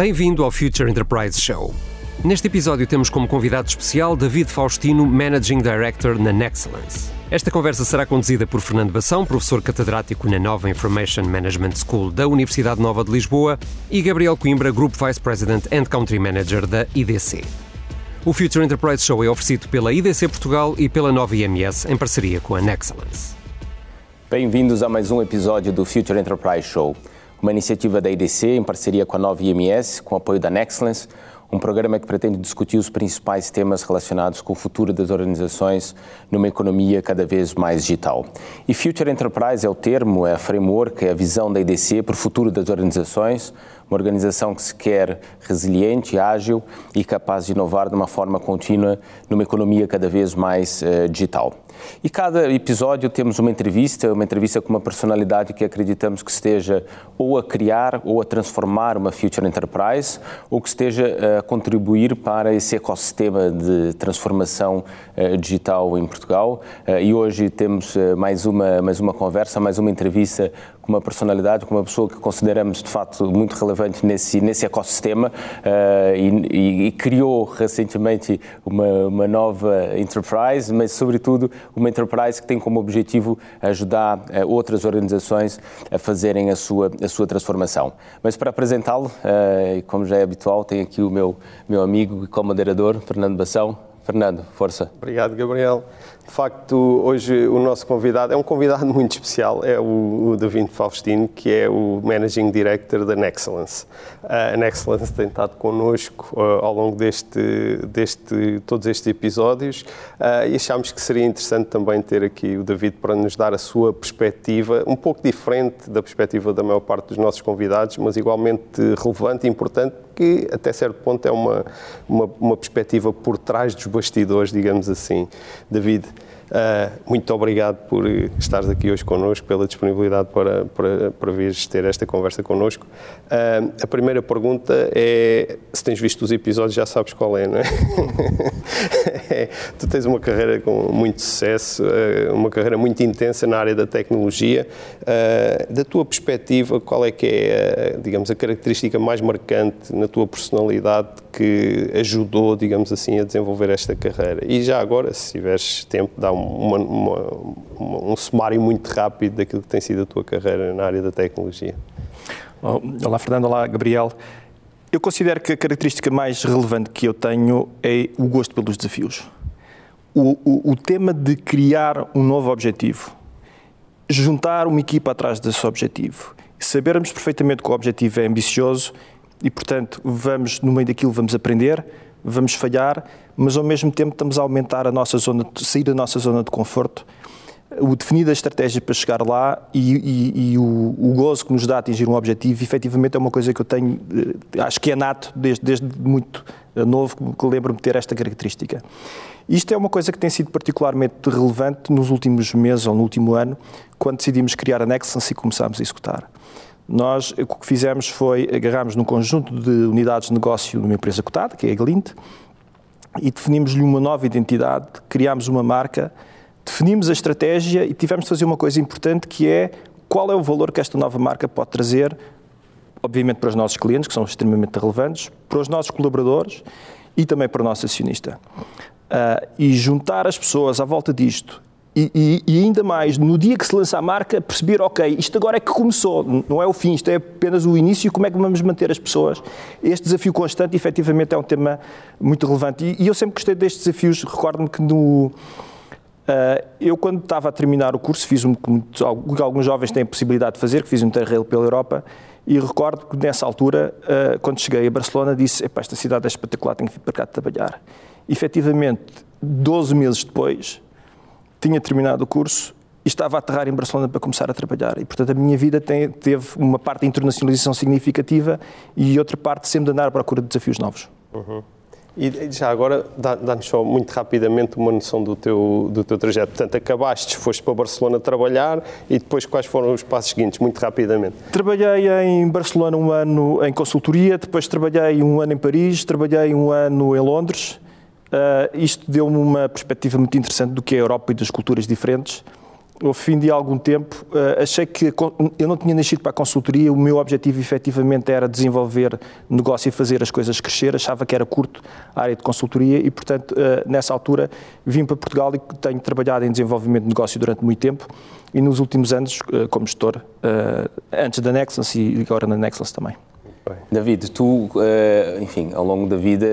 Bem-vindo ao Future Enterprise Show. Neste episódio temos como convidado especial David Faustino, Managing Director na Nexcellence. Esta conversa será conduzida por Fernando Bação, professor catedrático na Nova Information Management School da Universidade Nova de Lisboa, e Gabriel Coimbra, Group Vice President and Country Manager da IDC. O Future Enterprise Show é oferecido pela IDC Portugal e pela Nova IMS em parceria com a Nexcellence. Bem-vindos a mais um episódio do Future Enterprise Show, uma iniciativa da IDC em parceria com a Nova IMS, com apoio da Nexcellence, um programa que pretende discutir os principais temas relacionados com o futuro das organizações numa economia cada vez mais digital. E Future Enterprise é o termo, é a framework, é a visão da IDC para o futuro das organizações, uma organização que se quer resiliente, ágil e capaz de inovar de uma forma contínua numa economia cada vez mais uh, digital. E cada episódio temos uma entrevista, uma entrevista com uma personalidade que acreditamos que esteja ou a criar ou a transformar uma future enterprise, ou que esteja a contribuir para esse ecossistema de transformação uh, digital em Portugal. Uh, e hoje temos mais uma mais uma conversa, mais uma entrevista com uma personalidade, com uma pessoa que consideramos de facto muito relevante nesse nesse ecossistema e, e, e, criou recentemente uma, uma nova enterprise, mas sobretudo uma enterprise que tem como objetivo ajudar uh, outras organizações a fazerem a sua, a sua transformação. Mas para apresentá-lo, uh, como já é habitual, tenho aqui o meu, meu amigo e co-moderador, Fernando Bação. Fernando, força. Obrigado, Gabriel. De facto, hoje o nosso convidado é um convidado muito especial, é o, o David Faustino, que é o Managing Director da Nexcellence. A Nexcellence tem estado connosco uh, ao longo deste, deste, todos estes episódios uh, e achámos que seria interessante também ter aqui o David para nos dar a sua perspectiva, um pouco diferente da perspectiva da maior parte dos nossos convidados, mas igualmente relevante e importante, que até certo ponto é uma, uma, uma perspectiva por trás dos bastidores, digamos assim. David, muito obrigado por estares aqui hoje connosco, pela disponibilidade para, para, para vires ter esta conversa connosco. Uh, a primeira pergunta é, se tens visto os episódios já sabes qual é, não é? é tu tens uma carreira com muito sucesso, uh, uma carreira muito intensa na área da tecnologia. da tua perspectiva, qual é que é, digamos, a característica mais marcante na tua personalidade que ajudou, digamos assim, a desenvolver esta carreira? E já agora, se tiveres tempo, dá um uma, uma, um sumário muito rápido daquilo que tem sido a tua carreira na área da tecnologia. Olá, Fernando. Olá, Gabriel. Eu considero que a característica mais relevante que eu tenho é o gosto pelos desafios. O, o, o tema de criar um novo objetivo, juntar uma equipa atrás desse objetivo, sabermos perfeitamente que o objetivo é ambicioso e, portanto, vamos, no meio daquilo, vamos aprender, vamos falhar, mas ao mesmo tempo estamos a aumentar a nossa zona, de, sair da nossa zona de conforto, o definir a estratégia para chegar lá e, e, e o, o, gozo que nos dá atingir um objetivo, efetivamente é uma coisa que eu tenho, eh, acho que é nato desde, desde muito novo, que lembro-me de ter esta característica. Isto é uma coisa que tem sido particularmente relevante nos últimos meses ou no último ano, quando decidimos criar a Nexus e começámos a executar. Nós, o que fizemos foi agarrarmos num conjunto de unidades de negócio de uma empresa cotada, que é a Glint, e definimos-lhe uma nova identidade, criámos uma marca, definimos a estratégia e tivemos de fazer uma coisa importante que é qual é o valor que esta nova marca pode trazer, obviamente para os nossos clientes, que são extremamente relevantes, para os nossos colaboradores e também para o nosso acionista. Uh, e juntar as pessoas à volta disto e, e, e, ainda mais, no dia que se lança a marca, perceber, ok, isto agora é que começou, não é o fim, isto é apenas o início, como é que vamos manter as pessoas? Este desafio constante, efetivamente, é um tema muito relevante. E, e eu sempre gostei destes desafios, recordo-me que no... Uh, eu, quando estava a terminar o curso, fiz um que alguns jovens têm a possibilidade de fazer, que fiz um terreiro pela Europa, e recordo que nessa altura, uh, quando cheguei a Barcelona, disse, esta cidade é espetacular, tenho que vir para cá trabalhar. E, efetivamente, 12 meses depois, tinha terminado o curso e estava a aterrar em Barcelona para começar a trabalhar. E, portanto, a minha vida tem, teve uma parte de internacionalização significativa e outra parte sempre de andar à procura de desafios novos. Uhum. E já agora, dá-nos só muito rapidamente uma noção do teu, do teu trajeto. Portanto, acabaste, foste para Barcelona trabalhar e depois quais foram os passos seguintes, muito rapidamente? Trabalhei em Barcelona um ano em consultoria, depois trabalhei um ano em Paris, trabalhei um ano em Londres Uh, isto deu-me uma perspectiva muito interessante do que é a Europa e das culturas diferentes. ao fim de algum tempo, uh, achei que eu não tinha nascido para a consultoria, o meu objetivo efetivamente era desenvolver negócio e fazer as coisas crescer, achava que era curto a área de consultoria e, portanto, uh, nessa altura vim para Portugal e tenho trabalhado em desenvolvimento de negócio durante muito tempo e nos últimos anos como gestor, antes da Nexus e agora na Nexus também. David, tu, enfim, ao longo da vida,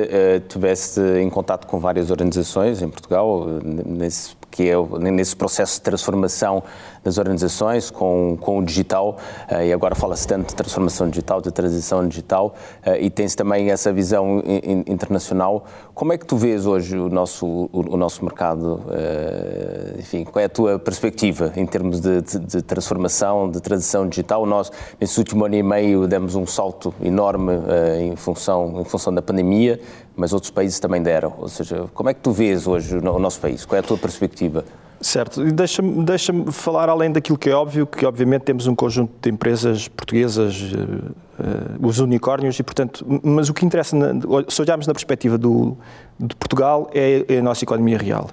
tiveste em contato com várias organizações em Portugal, nesse que é nesse processo de transformação das organizações com, com o digital, uh, e agora fala-se tanto de transformação digital, de transição digital, uh, e tem-se também essa visão in, internacional. Como é que tu vês hoje o nosso, o, o nosso mercado? Uh, enfim, qual é a tua perspectiva em termos de, de, de, transformação, de transição digital? Nós, nesse último ano e meio, demos um salto enorme em, função, em função da pandemia, mas outros países também deram. Ou seja, como é que tu vês hoje o nosso país? Qual é a tua perspectiva? Certo, e deixa-me deixa falar além daquilo que é óbvio, que obviamente temos um conjunto de empresas portuguesas, uh, uh, os unicórnios, e portanto, mas o que interessa, na, se olharmos na perspectiva do, de Portugal, é, é, a nossa economia real.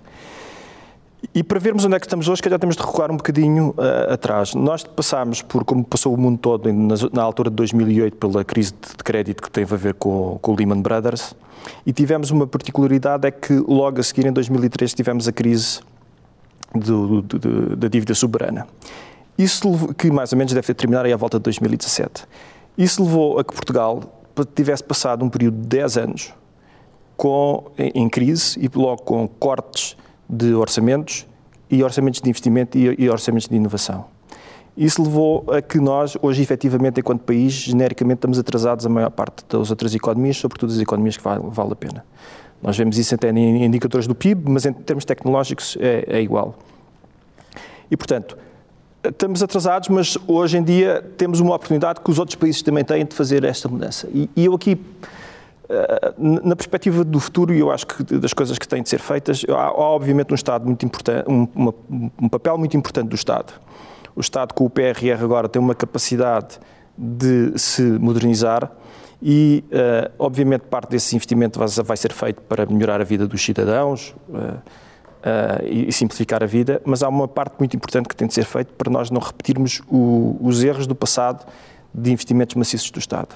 E para vermos onde é que estamos hoje, que já temos de recuar um bocadinho uh, atrás. Nós passámos por, como passou o mundo todo, na, na, altura de 2008, pela crise de crédito que teve a ver com, com o Lehman Brothers, e tivemos uma particularidade, é que logo a seguir, em 2003, tivemos a crise do, do, do, da dívida soberana. Isso que mais ou menos deve terminar aí à volta de 2017. Isso levou a que Portugal tivesse passado um período de 10 anos com, em crise e logo com cortes de orçamentos e orçamentos de investimento e, e orçamentos de inovação. Isso levou a que nós, hoje, efetivamente, enquanto país, genericamente estamos atrasados a maior parte das outras economias, sobretudo as economias que vale, vale a pena. Nós vemos isso até em indicadores do PIB, mas em termos tecnológicos é, é igual. E, portanto, estamos atrasados, mas hoje em dia temos uma oportunidade que os outros países também têm de fazer esta mudança. E, e eu aqui, eh, na perspectiva do futuro, e eu acho que das coisas que têm de ser feitas, há, obviamente um Estado muito importante, um, uma, um papel muito importante do Estado. O Estado com o PRR agora tem uma capacidade de se modernizar, e, uh, obviamente, parte desse investimento vai, vai, ser feito para melhorar a vida dos cidadãos uh, e, e, simplificar a vida, mas há uma parte muito importante que tem de ser feita para nós não repetirmos o, os erros do passado de investimentos maciços do Estado.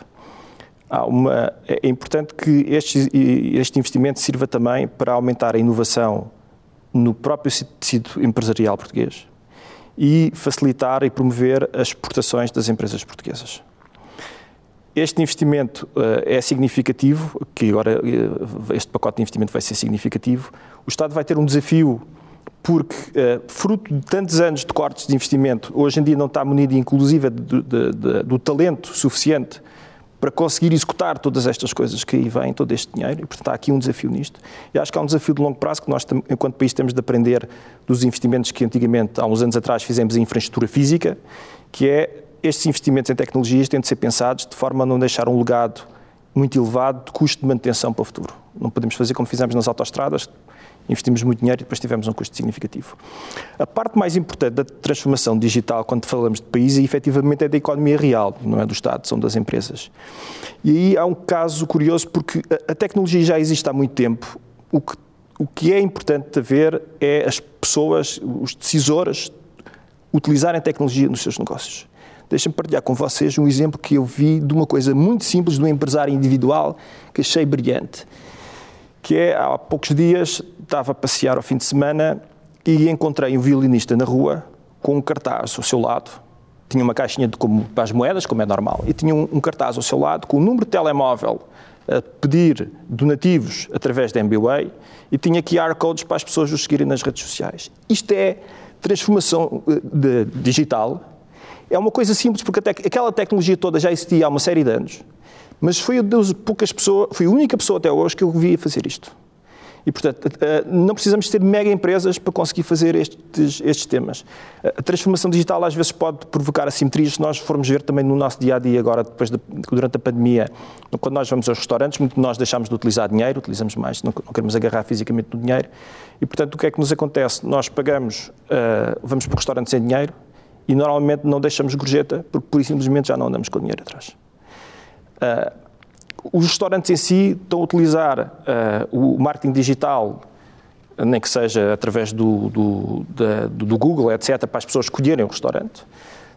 Uma, é, é importante que este, este investimento sirva também para aumentar a inovação no próprio tecido empresarial português e facilitar e promover as exportações das empresas portuguesas. Este investimento uh, é significativo, que agora uh, este pacote de investimento vai ser significativo. O Estado vai ter um desafio porque, uh, fruto de tantos anos de cortes de investimento, hoje em dia não está munido, inclusive, do, do talento suficiente para conseguir executar todas estas coisas que aí vêm, todo este dinheiro, e portanto há aqui um desafio nisto. E acho que há um desafio de longo prazo que nós, enquanto país, temos de aprender dos investimentos que antigamente, há uns anos atrás, fizemos em infraestrutura física, que é estes investimentos em tecnologias têm de ser pensados de forma a não deixar um legado muito elevado de custo de manutenção para o futuro. Não podemos fazer como fizemos nas autoestradas, investimos muito dinheiro e depois tivemos um custo significativo. A parte mais importante da transformação digital, quando falamos de país, é, efetivamente é da economia real, não é do Estado, são das empresas. E aí há um caso curioso, porque a tecnologia já existe há muito tempo. O que, o que é importante ver é as pessoas, os decisores, utilizarem tecnologia nos seus negócios. Deixem-me partilhar com vocês um exemplo que eu vi de uma coisa muito simples de um empresário individual que achei brilhante. Que é, há poucos dias, estava a passear ao fim de semana e encontrei um violinista na rua com um cartaz ao seu lado. Tinha uma caixinha de como, para as moedas, como é normal, e tinha um, um cartaz ao seu lado com o um número de telemóvel a pedir donativos através da MBWay e tinha QR codes para as pessoas o seguirem nas redes sociais. Isto é transformação eh, de, digital é uma coisa simples, porque aquela tecnologia toda já existia há uma série de anos, mas foi, das poucas pessoas, foi a única pessoa até hoje que eu vi fazer isto. E, portanto, eh, não precisamos ter mega empresas para conseguir fazer estes, estes temas. A transformação digital às vezes pode provocar assimetrias, se nós formos ver também no nosso dia a dia, agora, depois de, durante a pandemia, quando nós vamos aos restaurantes, muito nós deixamos de utilizar dinheiro, utilizamos mais, não, não queremos agarrar fisicamente no dinheiro. E, portanto, o que é que nos acontece? Nós pagamos, uh, vamos para o restaurante sem dinheiro, e normalmente não deixamos gorjeta porque, por simplesmente, já não andamos com dinheiro atrás. Uh, os restaurantes em si estão a utilizar uh, o marketing digital nem que seja através do, do, da, do Google, etc., para as pessoas escolherem o restaurante.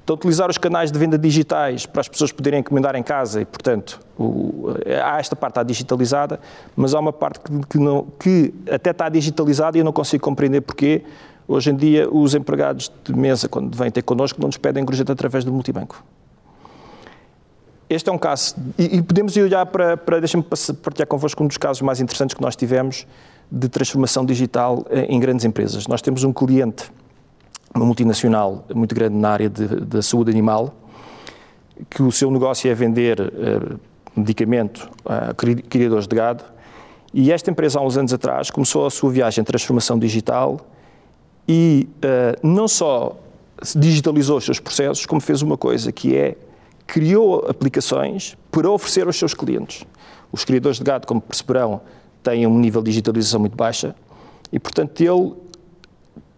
Então, utilizar os canais de venda digitais para as pessoas poderem encomendar em casa e, portanto, o, há esta parte está digitalizada, mas há uma parte que, que, não, que até está digitalizada e eu não consigo compreender porquê. Hoje em dia, os empregados de mesa, quando vêm ter connosco, não nos pedem gorjeta através do multibanco. Este é um caso, e, e podemos olhar para, para deixa-me partilhar convosco um dos casos mais interessantes que nós tivemos de transformação digital eh, em grandes empresas. Nós temos um cliente, uma multinacional muito grande na área da saúde animal, que o seu negócio é vender uh, medicamento a criadores de gado, e esta empresa, há uns anos atrás, começou a sua viagem de transformação digital e uh, não só digitalizou os seus processos, como fez uma coisa que é criou aplicações para oferecer aos seus clientes. Os criadores de gado, como perceberão, têm um nível de digitalização muito baixa e, portanto, ele,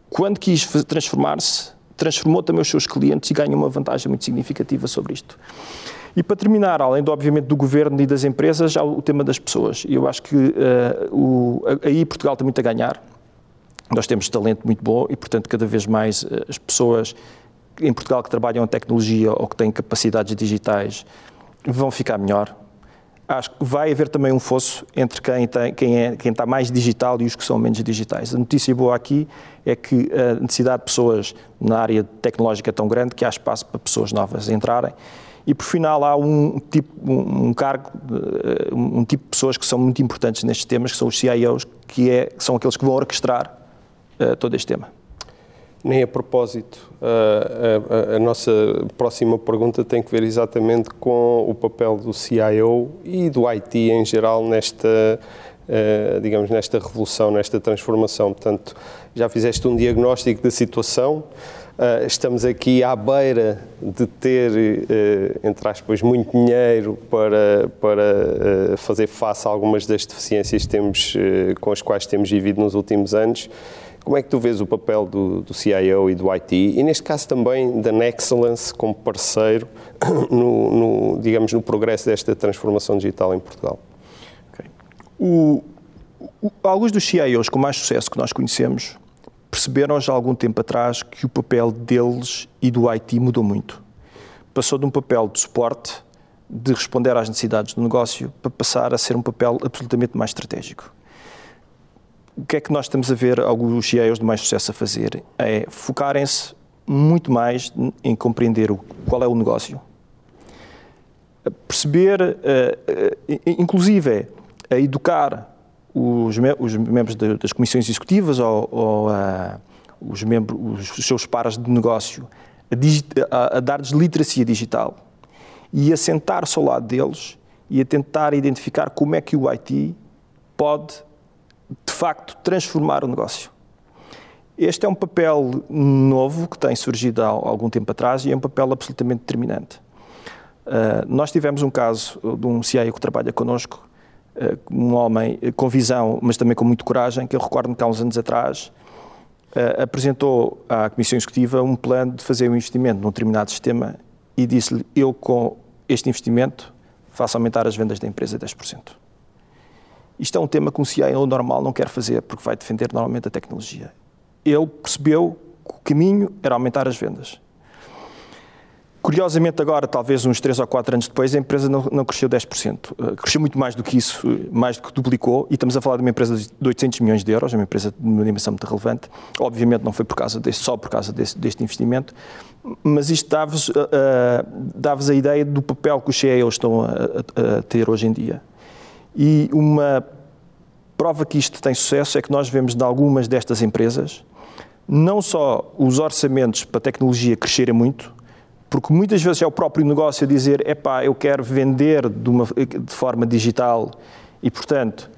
quando quis transformar-se, transformou também os seus clientes e ganhou uma vantagem muito significativa sobre isto. E para terminar, além do, obviamente do governo e das empresas, já o tema das pessoas. Eu acho que uh, o, aí Portugal tem muito a ganhar. Nós temos talento muito bom e, portanto, cada vez mais uh, as pessoas em Portugal que trabalham em tecnologia ou que têm capacidades digitais vão ficar melhor. Acho que vai haver também um fosso entre quem, tem, quem, é, quem está mais digital e os que são menos digitais. A notícia boa aqui é que a necessidade de pessoas na área tecnológica é tão grande que há espaço para pessoas novas entrarem. E por final há um tipo, um, cargo, eh, um tipo de pessoas que são muito importantes nestes temas, que são os CIOs, que, é, que são aqueles que vão orquestrar todo este tema. Nem a propósito. A, a, a, nossa próxima pergunta tem que ver exatamente com o papel do CIO e do IT em geral nesta, digamos, nesta revolução, nesta transformação. Portanto, já fizeste um diagnóstico da situação. Estamos aqui à beira de ter, entre aspas, muito dinheiro para, para fazer face a algumas das deficiências temos, com as quais temos vivido nos últimos anos como é que tu vês o papel do, do CIO e do IT e, neste caso, também da Nexcellence como parceiro no, no, digamos, no progresso desta transformação digital em Portugal? Okay. O, o, alguns dos CIOs com mais sucesso que nós conhecemos perceberam já há algum tempo atrás que o papel deles e do IT mudou muito. Passou de um papel de suporte, de responder às necessidades do negócio, para passar a ser um papel absolutamente mais estratégico o que é que nós estamos a ver alguns CEOs de mais sucesso a fazer? É focarem-se muito mais em compreender qual é o negócio, perceber, eh, eh, inclusive, a educar os, membros das comissões executivas ou, ou os, membros, os seus pares de negócio a, a, a dar-lhes literacia digital e a sentar-se ao lado deles e a tentar identificar como é que o IT pode de facto, transformar o negócio. Este é um papel novo que tem surgido há algum tempo atrás e é um papel absolutamente determinante. Uh, nós tivemos um caso de um CIO que trabalha connosco, uh, um homem com visão, mas também com muita coragem, que eu recordo-me que há uns anos atrás uh, apresentou à Comissão Executiva um plano de fazer um investimento num determinado sistema e disse-lhe: Eu, com este investimento, faço aumentar as vendas da empresa 10%. Isto é um tema que um CIO normal não quer fazer, porque vai defender normalmente a tecnologia. Ele percebeu que o caminho era aumentar as vendas. Curiosamente, agora, talvez uns 3 ou 4 anos depois, a empresa não, não cresceu 10%. Uh, cresceu muito mais do que isso, uh, mais do que duplicou, e estamos a falar de uma empresa de 800 milhões de euros, é uma empresa de uma dimensão muito relevante. Obviamente não foi por causa desse, só por causa desse, deste investimento, mas isto dá-vos uh, uh dá a ideia do papel que os CEOs estão a, a, a ter hoje em dia. E uma prova que isto tem sucesso é que nós vemos de algumas destas empresas não só os orçamentos para tecnologia crescerem muito, porque muitas vezes é o próprio negócio a dizer, epá, eu quero vender de, uma, de forma digital e, portanto,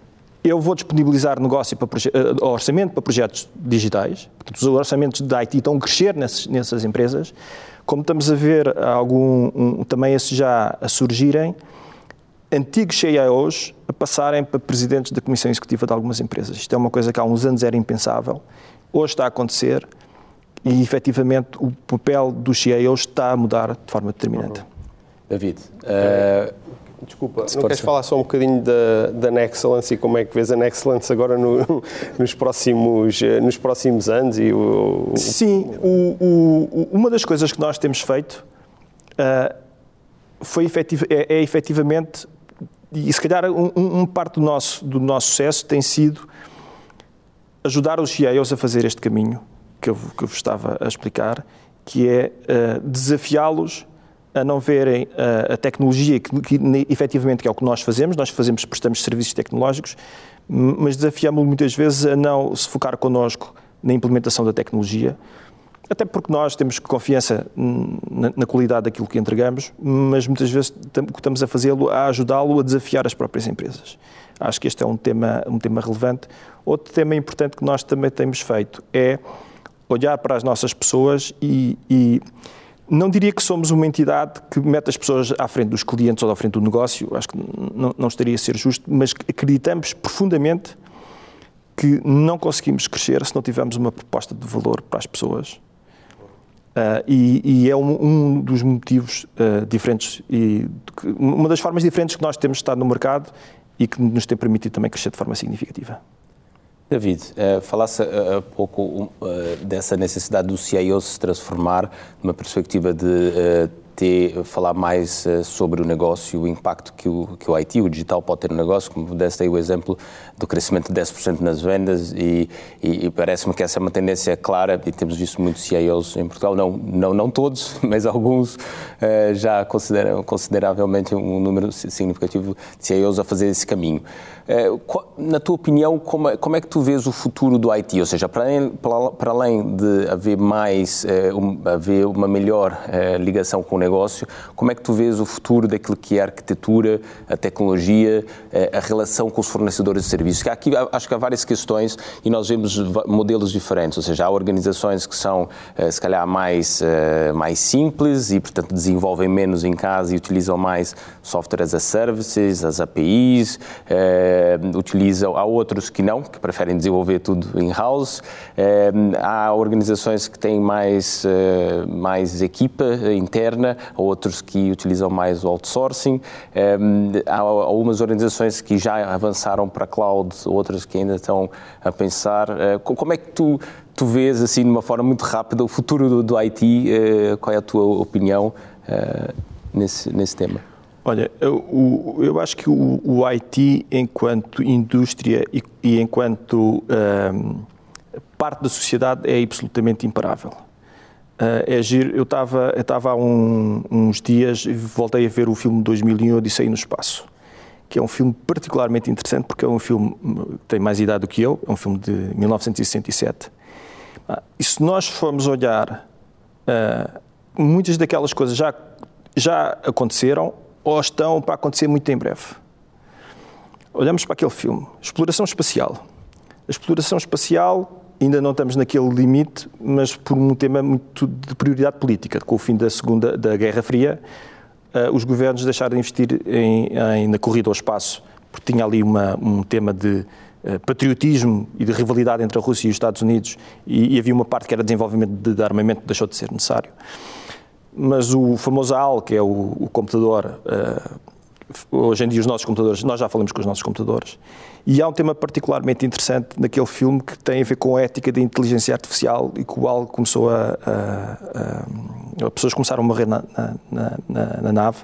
eu vou disponibilizar negócio para uh, orçamento para projetos digitais, portanto, os orçamentos de IT estão a crescer nessas, nessas empresas, como estamos a ver algum, um, também esses já a surgirem, antigos CIOs a passarem para presidentes da comissão executiva de algumas empresas. Isto é uma coisa que há uns anos era impensável, hoje está a acontecer e, efetivamente, o papel dos CIOs está a mudar de forma determinante. David, uh, Desculpa, não queres falar só um bocadinho da, da Nexcellence e como é que vês a Nexcellence agora no, nos, próximos, eh, nos próximos anos? E o, o... Sim, o, o, uma das coisas que nós temos feito uh, foi efetiv é, é efetivamente, e se calhar um, um, parte do nosso, do nosso sucesso tem sido ajudar os CIOs a fazer este caminho que eu, que eu vos estava a explicar, que é uh, desafiá-los a não verem a, a tecnologia, que, que efetivamente que é o que nós fazemos, nós fazemos, prestamos serviços tecnológicos, mas desafiamos-lo muitas vezes a não se focar connosco na implementação da tecnologia, até porque nós temos confiança na, qualidade daquilo que entregamos, mas muitas vezes estamos a fazê-lo a ajudá-lo a desafiar as próprias empresas. Acho que este é um tema, um tema relevante. Outro tema importante que nós também temos feito é olhar para as nossas pessoas e, e não diria que somos uma entidade que mete as pessoas à frente dos clientes ou à frente do negócio, acho que não, não estaria a ser justo, mas acreditamos profundamente que não conseguimos crescer se não tivermos uma proposta de valor para as pessoas. Uh, e, e, é um, um dos motivos uh, diferentes e uma das formas diferentes que nós temos estado no mercado e que nos tem permitido também crescer de forma significativa. David, uh, falasse há pouco dessa necessidade do CIO se transformar numa perspectiva de ter, falar mais uh, sobre o negócio, o impacto que o, que o IT, o digital pode ter no negócio, como deste aí o exemplo do crescimento de 10% nas vendas e, e, e parece-me que essa é uma tendência clara e temos visto muitos CIOs em Portugal, não, não, não todos, mas alguns uh, já consideram consideravelmente um número significativo de CIOs a fazer esse caminho. Uh, na tua opinião, como é, como é, que tu vês o futuro do IT? Ou seja, para além, para além de haver mais, um, haver uma melhor ligação com o negócio, como é que tu vês o futuro daquilo que é a arquitetura, a tecnologia, eh, a relação com os fornecedores de serviços? Aqui acho que há várias questões e nós vemos modelos diferentes, ou seja, há organizações que são, eh, se calhar, mais, eh, mais simples e, portanto, desenvolvem menos em casa e utilizam mais software as a services, as APIs, utilizam, há outros que não, que preferem desenvolver tudo in-house, há organizações que têm mais, mais equipa interna, outros que utilizam mais o outsourcing, há algumas organizações que já avançaram para cloud, outras que ainda estão a pensar. Como é que tu, tu vês, assim, de uma forma muito rápida, o futuro do, do IT? Eh, qual é a tua opinião eh, nesse, nesse tema? Olha, eu, eu, acho que o, o, IT, enquanto indústria e, e enquanto um, parte da sociedade, é absolutamente imparável. Uh, é giro. Eu estava há um, uns dias e voltei a ver o filme 2001 Odisseia no Espaço, que é um filme particularmente interessante porque é um filme que tem mais idade do que eu, é um filme de 1967. Uh, e se nós formos olhar, uh, muitas daquelas coisas já, já aconteceram ou estão para acontecer muito em breve. Olhamos para aquele filme, exploração espacial. A exploração espacial ainda não estamos naquele limite, mas por um tema muito de prioridade política. Com o fim da Segunda da Guerra Fria, uh, os governos deixaram de investir em, em, na corrida ao espaço, porque tinha ali uma, um tema de uh, patriotismo e de rivalidade entre a Rússia e os Estados Unidos, e, e havia uma parte que era desenvolvimento de, de, armamento que deixou de ser necessário. Mas o famoso AL, que é o, o computador, uh, hoje em dia os nossos computadores, nós já falamos com os nossos computadores, e há um tema particularmente interessante naquele filme que tem a ver com a ética da inteligência artificial e que o AL começou a, a, a, a pessoas começaram a morrer na, na, na, na nave.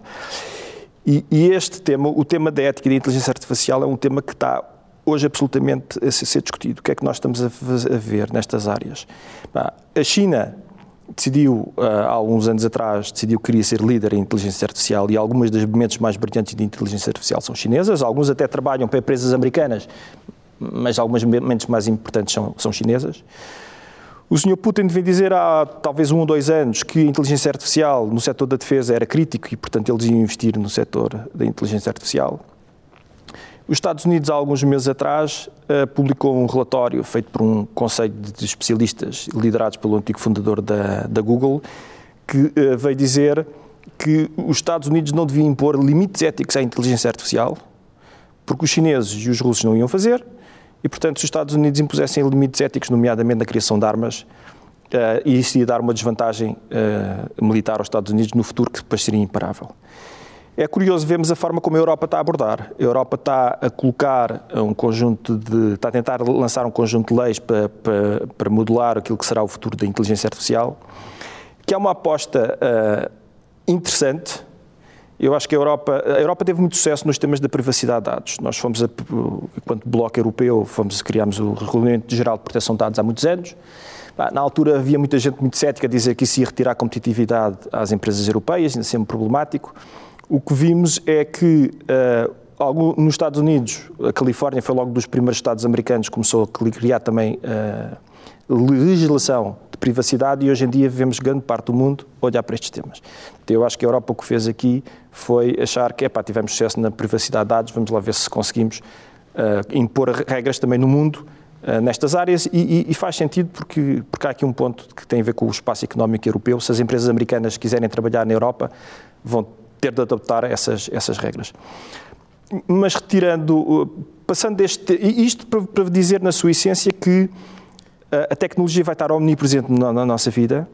E, e, este tema, o tema da ética da inteligência artificial, é um tema que está hoje absolutamente a ser discutido. O que é que nós estamos a ver nestas áreas? A China decidiu, uh, há alguns anos atrás, decidiu que queria ser líder em inteligência artificial e algumas das mentes mais brilhantes de inteligência artificial são chinesas, alguns até trabalham para empresas americanas, mas algumas mentes mais importantes são, são chinesas. O Sr. Putin vem dizer há talvez um ou dois anos que a inteligência artificial no setor da defesa era crítico e, portanto, eles iam investir no setor da inteligência artificial. Os Estados Unidos, há alguns meses atrás, uh, publicou um relatório feito por um conselho de especialistas liderados pelo antigo fundador da, da Google, que uh, veio dizer que os Estados Unidos não deviam impor limites éticos à inteligência artificial, porque os chineses e os russos não iam fazer, e, portanto, se os Estados Unidos impusessem limites éticos, nomeadamente na criação de armas, uh, isso ia dar uma desvantagem militar aos Estados Unidos no futuro que depois seria imparável. É curioso vermos a forma como a Europa está a abordar. A Europa está a colocar um conjunto de. está a tentar lançar um conjunto de leis para, para, para modelar aquilo que será o futuro da inteligência artificial, que é uma aposta uh, interessante. Eu acho que a Europa, a Europa teve muito sucesso nos temas da privacidade de dados. Nós fomos, a, enquanto bloco europeu, fomos, criámos o Regulamento Geral de Proteção de Dados há muitos anos. Na altura havia muita gente muito cética a dizer que isso ia retirar competitividade às empresas europeias, ainda sempre problemático. O que vimos é que uh, nos Estados Unidos, a Califórnia foi logo dos primeiros estados americanos que começou a criar também uh, legislação de privacidade e hoje em dia vemos grande parte do mundo olhar para estes temas. Então, eu acho que a Europa o que fez aqui foi achar que, epá, tivemos sucesso na privacidade de dados, vamos lá ver se conseguimos uh, impor regras também no mundo nestas áreas e, e, faz sentido porque, porque há aqui um ponto que tem a ver com o espaço económico europeu. Se as empresas americanas quiserem trabalhar na Europa, vão ter de adaptar essas, essas regras. Mas retirando, passando deste, isto para, para dizer na sua essência que a tecnologia vai estar omnipresente na, na nossa vida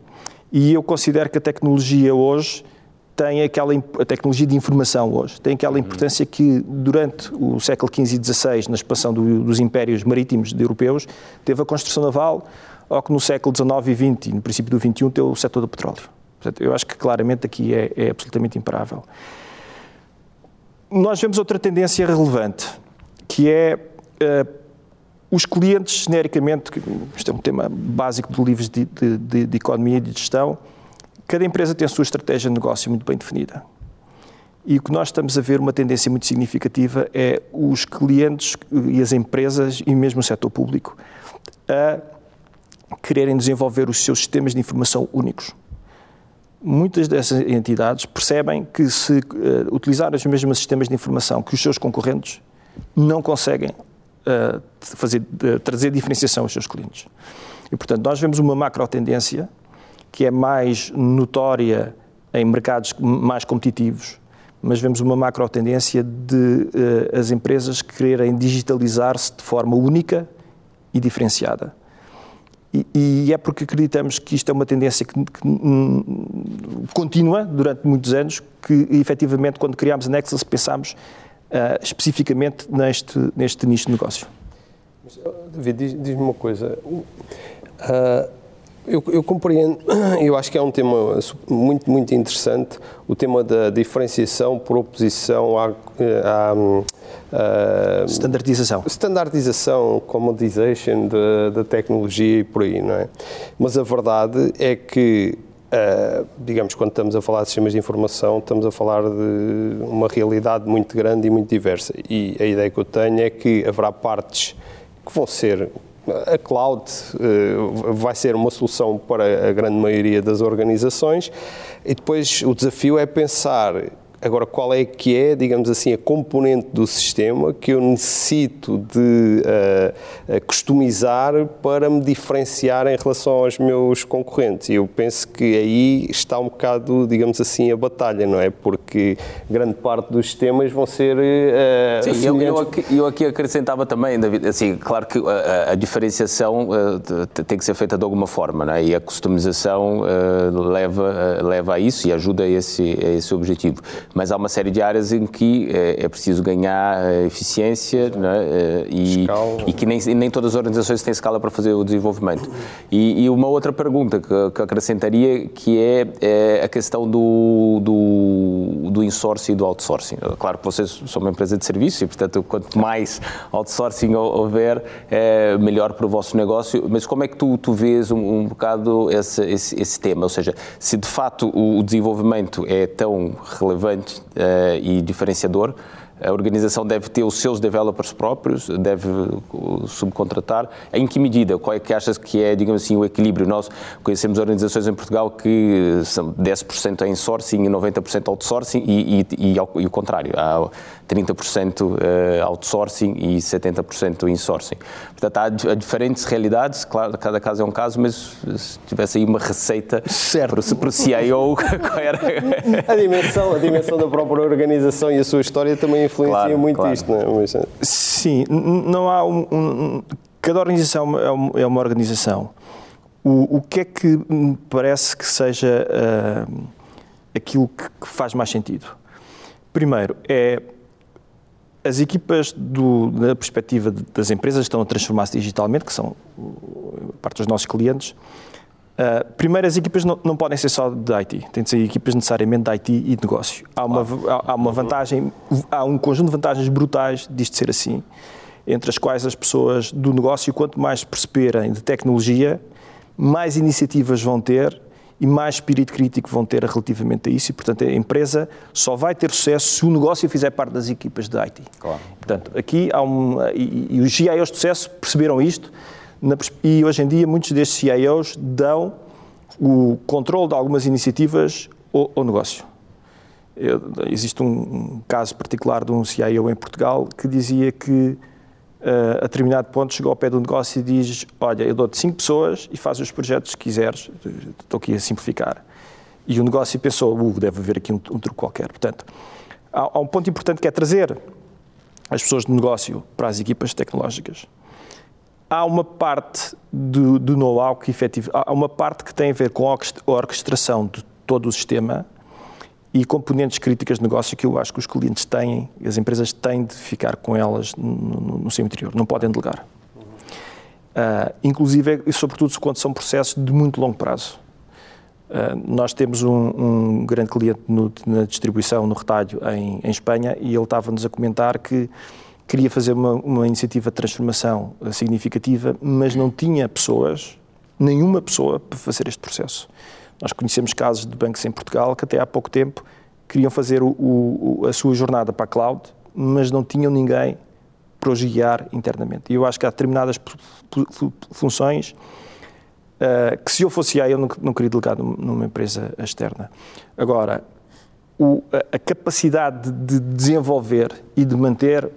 e eu considero que a tecnologia hoje tem aquela a tecnologia de informação hoje tem aquela importância que durante o século XV e XVI na expansão do, dos impérios marítimos europeus teve a construção naval ou que no século XIX e XX e no princípio do XXI teve o setor do petróleo. Portanto, eu acho que claramente aqui é, é absolutamente imparável. Nós vemos outra tendência relevante que é uh, os clientes genericamente, isto é um tema básico de livros de, de, de, de economia e de gestão, Cada empresa tem a sua estratégia de negócio muito bem definida. E o que nós estamos a ver, uma tendência muito significativa, é os clientes e as empresas, e mesmo o setor público, a quererem desenvolver os seus sistemas de informação únicos. Muitas dessas entidades percebem que se uh, utilizar os mesmos sistemas de informação que os seus concorrentes, não conseguem uh, fazer, uh, trazer diferenciação aos seus clientes. E, portanto, nós vemos uma macro tendência que é mais notória em mercados mais competitivos, mas vemos uma macro tendência de as empresas quererem digitalizar-se de forma única e diferenciada. E, e, é porque acreditamos que isto é uma tendência que, que continua durante muitos anos, que efetivamente quando criámos a Nexus pensámos uh, especificamente neste, neste nicho de negócio. David, diz-me diz uma coisa. Uh, eu, eu, compreendo, eu acho que é um tema muito, muito interessante, o tema da diferenciação por oposição à, à, à standardização. Standardização, commodization da, tecnologia e por aí, não é? Mas a verdade é que Uh, digamos, quando estamos a falar de sistemas de informação, estamos a falar de uma realidade muito grande e muito diversa. E a ideia que eu tenho é que haverá partes que vão ser a cloud uh, vai ser uma solução para a grande maioria das organizações. E depois o desafio é pensar Agora, qual é que é, digamos assim, a componente do sistema que eu necessito de uh, customizar para me diferenciar em relação aos meus concorrentes? E eu penso que aí está um bocado, digamos assim, a batalha, não é? Porque grande parte dos sistemas vão ser. Uh, Sim, eu, eu, aqui, eu, aqui, acrescentava também, David, assim, claro que a, a diferenciação uh, tem que ser feita de alguma forma, não é? E a customização leva, leva a isso e ajuda a esse, a esse objetivo mas há uma série de áreas em que é, é preciso ganhar eh, eficiência é? e, e, que nem, nem todas as organizações têm escala para fazer o desenvolvimento. E, e uma outra pergunta que, que acrescentaria que é, é, a questão do, do, do insourcing e do outsourcing. Claro que vocês são uma empresa de serviço e, portanto, quanto mais outsourcing houver, é melhor para o vosso negócio. Mas como é que tu, tu vês um, um bocado esse, esse, esse tema? Ou seja, se de facto o, o desenvolvimento é tão relevante uh, e diferenciador. A organização deve ter os seus developers próprios, deve subcontratar. Em que medida? Qual é que achas que é, digamos assim, o equilíbrio? Nós conhecemos organizações em Portugal que são 10% em sourcing e 90% outsourcing e, e, e, e o contrário. Há 30% eh, outsourcing e 70% insourcing. Portanto, há diferentes realidades, claro, cada caso é um caso, mas se tivesse aí uma receita certo. para, para o CIO, qual era? A dimensão, a dimensão da própria organização e a sua história também influencia claro, muito claro. isto, não é? Sim, não há um, um, cada organização é, é uma organização. O, o que é que me parece que seja uh, aquilo que, que faz mais sentido? Primeiro, é as equipas, do, da perspectiva das empresas, estão a transformar-se digitalmente, que são parte dos nossos clientes. Uh, primeiro, as equipas não, não, podem ser só de IT, têm de ser equipas necessariamente de IT e de negócio. Há uma, há, há uma vantagem, há um conjunto de vantagens brutais disto ser assim, entre as quais as pessoas do negócio, quanto mais perceberem de tecnologia, mais iniciativas vão ter e mais espírito crítico vão ter relativamente a isso e, portanto, a empresa só vai ter sucesso se o negócio fizer parte das equipas de IT. Claro. Portanto, aqui há um... E, e os CIOs de sucesso perceberam isto na, e, hoje em dia, muitos destes CIOs dão o controle de algumas iniciativas ao, negócio. Eu, existe um, um caso particular de um CIO em Portugal que dizia que uh, a determinado ponto chegou ao pé do negócio e diz: Olha, eu dou-te cinco pessoas e faz os projetos que quiseres. Estou aqui a simplificar. E o negócio pensou: uh, deve haver aqui um, um truque qualquer. Portanto, há, há, um ponto importante que é trazer as pessoas de negócio para as equipas tecnológicas. Há uma parte do, do know-how que efetivo, há uma parte que tem a ver com a orquestração de todo o sistema e componentes críticas de negócio que eu acho que os clientes têm, as empresas têm de ficar com elas no, no seu interior, não podem delegar. Uh, inclusive, e sobretudo quando são processos de muito longo prazo. Uh, nós temos um, um grande cliente no, na distribuição, no retalho, em, em Espanha, e ele estava-nos a comentar que queria fazer uma, uma iniciativa de transformação significativa, mas não tinha pessoas, nenhuma pessoa, para fazer este processo. Nós conhecemos casos de bancos em Portugal que até há pouco tempo queriam fazer o, o, a sua jornada para a cloud, mas não tinham ninguém para os guiar internamente. E eu acho que há determinadas funções uh, que se eu fosse aí eu não, não queria delegar numa empresa externa. Agora, o, a, a capacidade de desenvolver e de manter,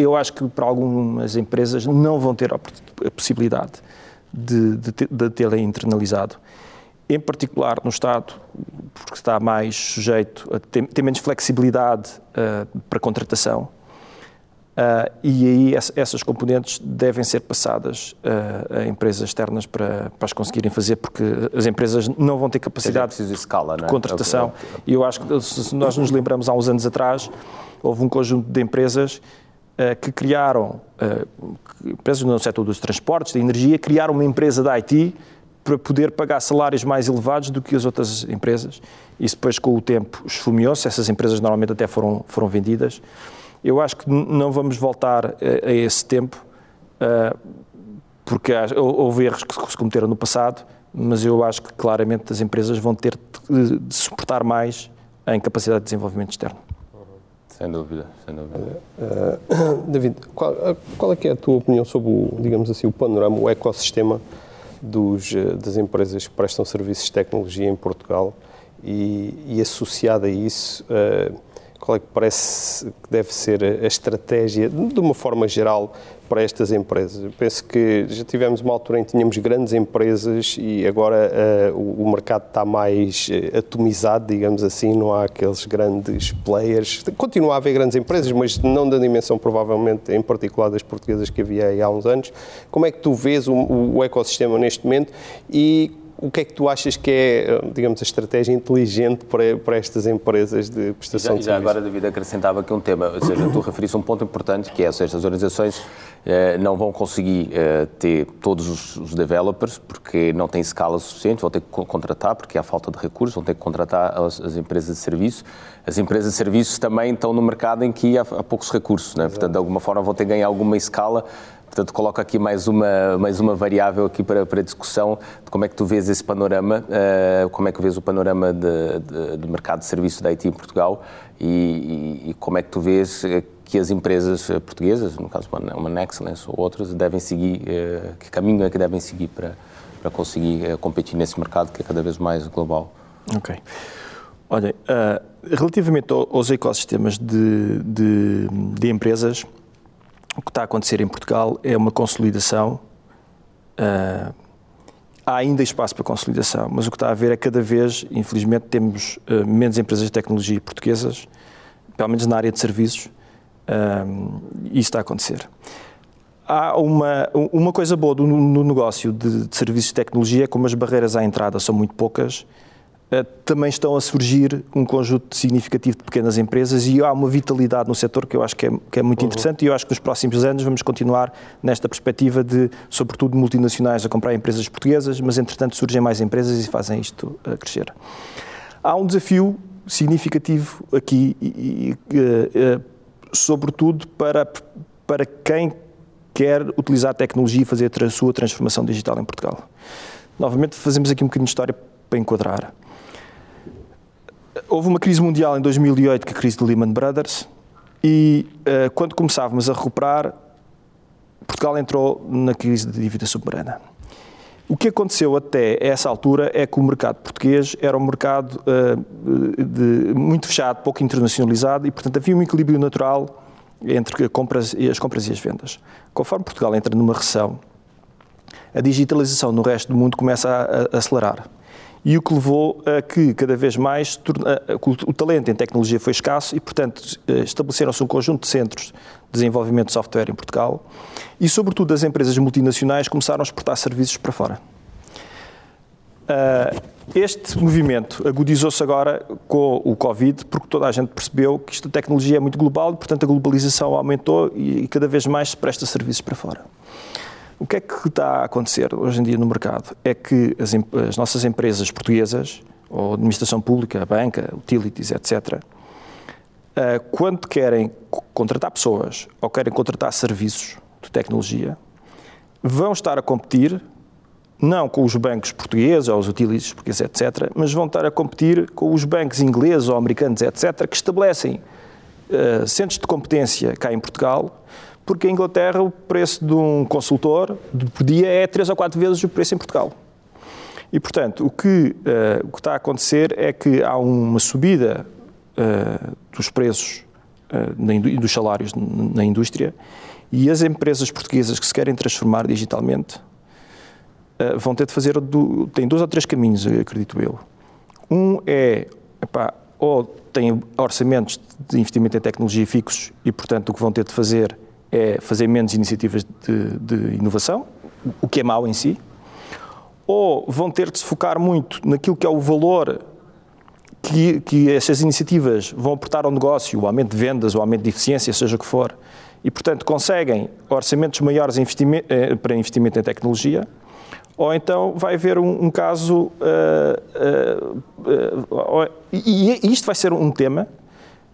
eu acho que para algumas empresas não vão ter a, possibilidade de, de, de tê-la internalizado em particular no Estado, porque está mais sujeito a ter, ter menos flexibilidade uh, para contratação. Uh, e aí essas componentes devem ser passadas uh, a empresas externas para, para as conseguirem fazer, porque as empresas não vão ter capacidade de escala, de contratação. E eu acho que se nós nos lembramos há uns anos atrás, houve um conjunto de empresas que criaram, empresas no setor dos transportes, da energia, criaram uma empresa da IT para poder pagar salários mais elevados do que as outras empresas. Isso depois, com o tempo, esfumeou-se. Essas empresas normalmente até foram, foram vendidas. Eu acho que não vamos voltar a, a esse tempo, porque houve erros que se cometeram no passado, mas eu acho que claramente as empresas vão ter de, de suportar mais em capacidade de desenvolvimento externo. Sem dúvida, sem dúvida. Uh, David, qual, qual, é que é a tua opinião sobre, o, digamos assim, o panorama, o ecossistema dos, eh, das empresas que prestam serviços de tecnologia em Portugal e, e associado a isso, uh, qual é que parece que deve ser a estratégia, de uma forma geral, para estas empresas. Eu penso que já tivemos uma altura em que tínhamos grandes empresas e agora uh, o, o, mercado está mais uh, atomizado, digamos assim, não há aqueles grandes players. Continua a haver grandes empresas, mas não da dimensão, provavelmente, em particular das portuguesas que havia há uns anos. Como é que tu vês o, o ecossistema neste momento e o que é que tu achas que é, digamos, a estratégia inteligente para, para estas empresas de prestação já, de serviços? Já agora, David, acrescentava aqui um tema, ou seja, tu referiste um ponto importante, que é, ou seja, as organizações eh, não vão conseguir eh, ter todos os, os, developers, porque não têm escala suficiente, vão ter que contratar, porque há falta de recursos, vão ter que contratar as, as empresas de serviço. As empresas de serviços também estão no mercado em que há, há poucos recursos, né? portanto, de alguma forma vão ter que ganhar alguma escala Portanto, coloco aqui mais uma, mais uma variável aqui para, para discussão de como é que tu vês esse panorama, uh, como é que vês o panorama de, de, do mercado de serviços da IT em Portugal e, e, e, como é que tu vês eh, que as empresas eh, portuguesas, no caso uma, Nexcellence ou outras, devem seguir, uh, que caminho é que devem seguir para, para conseguir uh, competir nesse mercado que é cada vez mais global? Ok. Olha, relativamente aos ecossistemas de, de, de empresas, o que está a acontecer em Portugal é uma consolidação. Uh, há ainda espaço para consolidação, mas o que está a haver é cada vez, infelizmente, temos uh, menos empresas de tecnologia portuguesas, pelo menos na área de serviços, uh, e isso está a acontecer. Há uma, uma coisa boa do, no negócio de, de, serviços de tecnologia, é como as barreiras à entrada são muito poucas, eh, também estão a surgir um conjunto significativo de pequenas empresas e há uma vitalidade no setor que eu acho que é, que é muito uhum. interessante e eu acho que nos próximos anos vamos continuar nesta perspectiva de, sobretudo, multinacionais a comprar empresas portuguesas, mas entretanto surgem mais empresas e fazem isto a crescer. Há um desafio significativo aqui, e, e, e, sobretudo para, para quem quer utilizar a tecnologia e fazer a sua transformação digital em Portugal. Novamente, fazemos aqui um bocadinho de história para enquadrar. Houve uma crise mundial em 2008, que é a crise do Lehman Brothers, e uh, quando começávamos a recuperar, Portugal entrou na crise de dívida soberana. O que aconteceu até essa altura é que o mercado português era um mercado uh, de, muito fechado, pouco internacionalizado e, portanto, havia um equilíbrio natural entre compras, as compras e as vendas. Conforme Portugal entra numa recessão, a digitalização no resto do mundo começa a, a acelerar e o que levou a que cada vez mais o talento em tecnologia foi escasso e, portanto, eh, estabeleceram-se um conjunto de centros de desenvolvimento de software em Portugal e, sobretudo, as empresas multinacionais começaram a exportar serviços para fora. Ah, este movimento agudizou-se agora com o Covid, porque toda a gente percebeu que esta tecnologia é muito global e, portanto, a globalização aumentou e cada vez mais se presta serviços para fora. O que é que está a acontecer hoje em dia no mercado? É que as, as nossas empresas portuguesas, ou administração pública, banca, utilities, etc., eh, quando querem contratar pessoas ou querem contratar serviços de tecnologia, vão estar a competir não com os bancos portugueses ou os utilities portugueses, etc., mas vão estar a competir com os bancos ingleses ou americanos, etc., que estabelecem uh, centros de competência cá em Portugal porque em Inglaterra o preço de um consultor por dia é três ou quatro vezes o preço em Portugal. E, portanto, o que, uh, o que está a acontecer é que há uma subida uh, dos preços uh, dos salários na indústria e as empresas portuguesas que se querem transformar digitalmente vão ter de fazer, do, têm dois ou três caminhos, acredito eu. Um é, epá, ou têm orçamentos de investimento em tecnologia fixos e, portanto, o que vão ter de fazer é fazer menos iniciativas de, de inovação, o que é mau em si, ou vão ter de se focar muito naquilo que é o valor que, que essas iniciativas vão aportar ao negócio, o aumento de vendas, o aumento de eficiência, seja o que for, e, portanto, conseguem orçamentos maiores eh, para investimento em tecnologia, ou então vai haver um, um caso. Uh, uh, uh, e, e isto vai ser um tema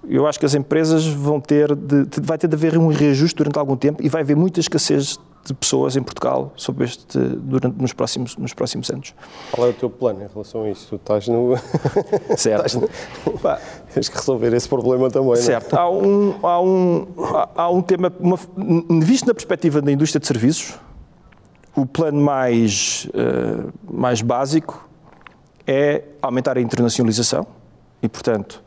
eu acho que as empresas vão ter de, vai ter de haver um reajuste durante algum tempo e vai haver muita escassez de pessoas em Portugal sobre este durante nos próximos nos próximos anos. Qual é o teu plano em relação a isso? Tu estás no certo. estás no... tens que resolver esse problema também. Certo. Não é? Há um há um há um tema uma, visto na perspectiva da indústria de serviços, o plano mais uh, mais básico é aumentar a internacionalização e portanto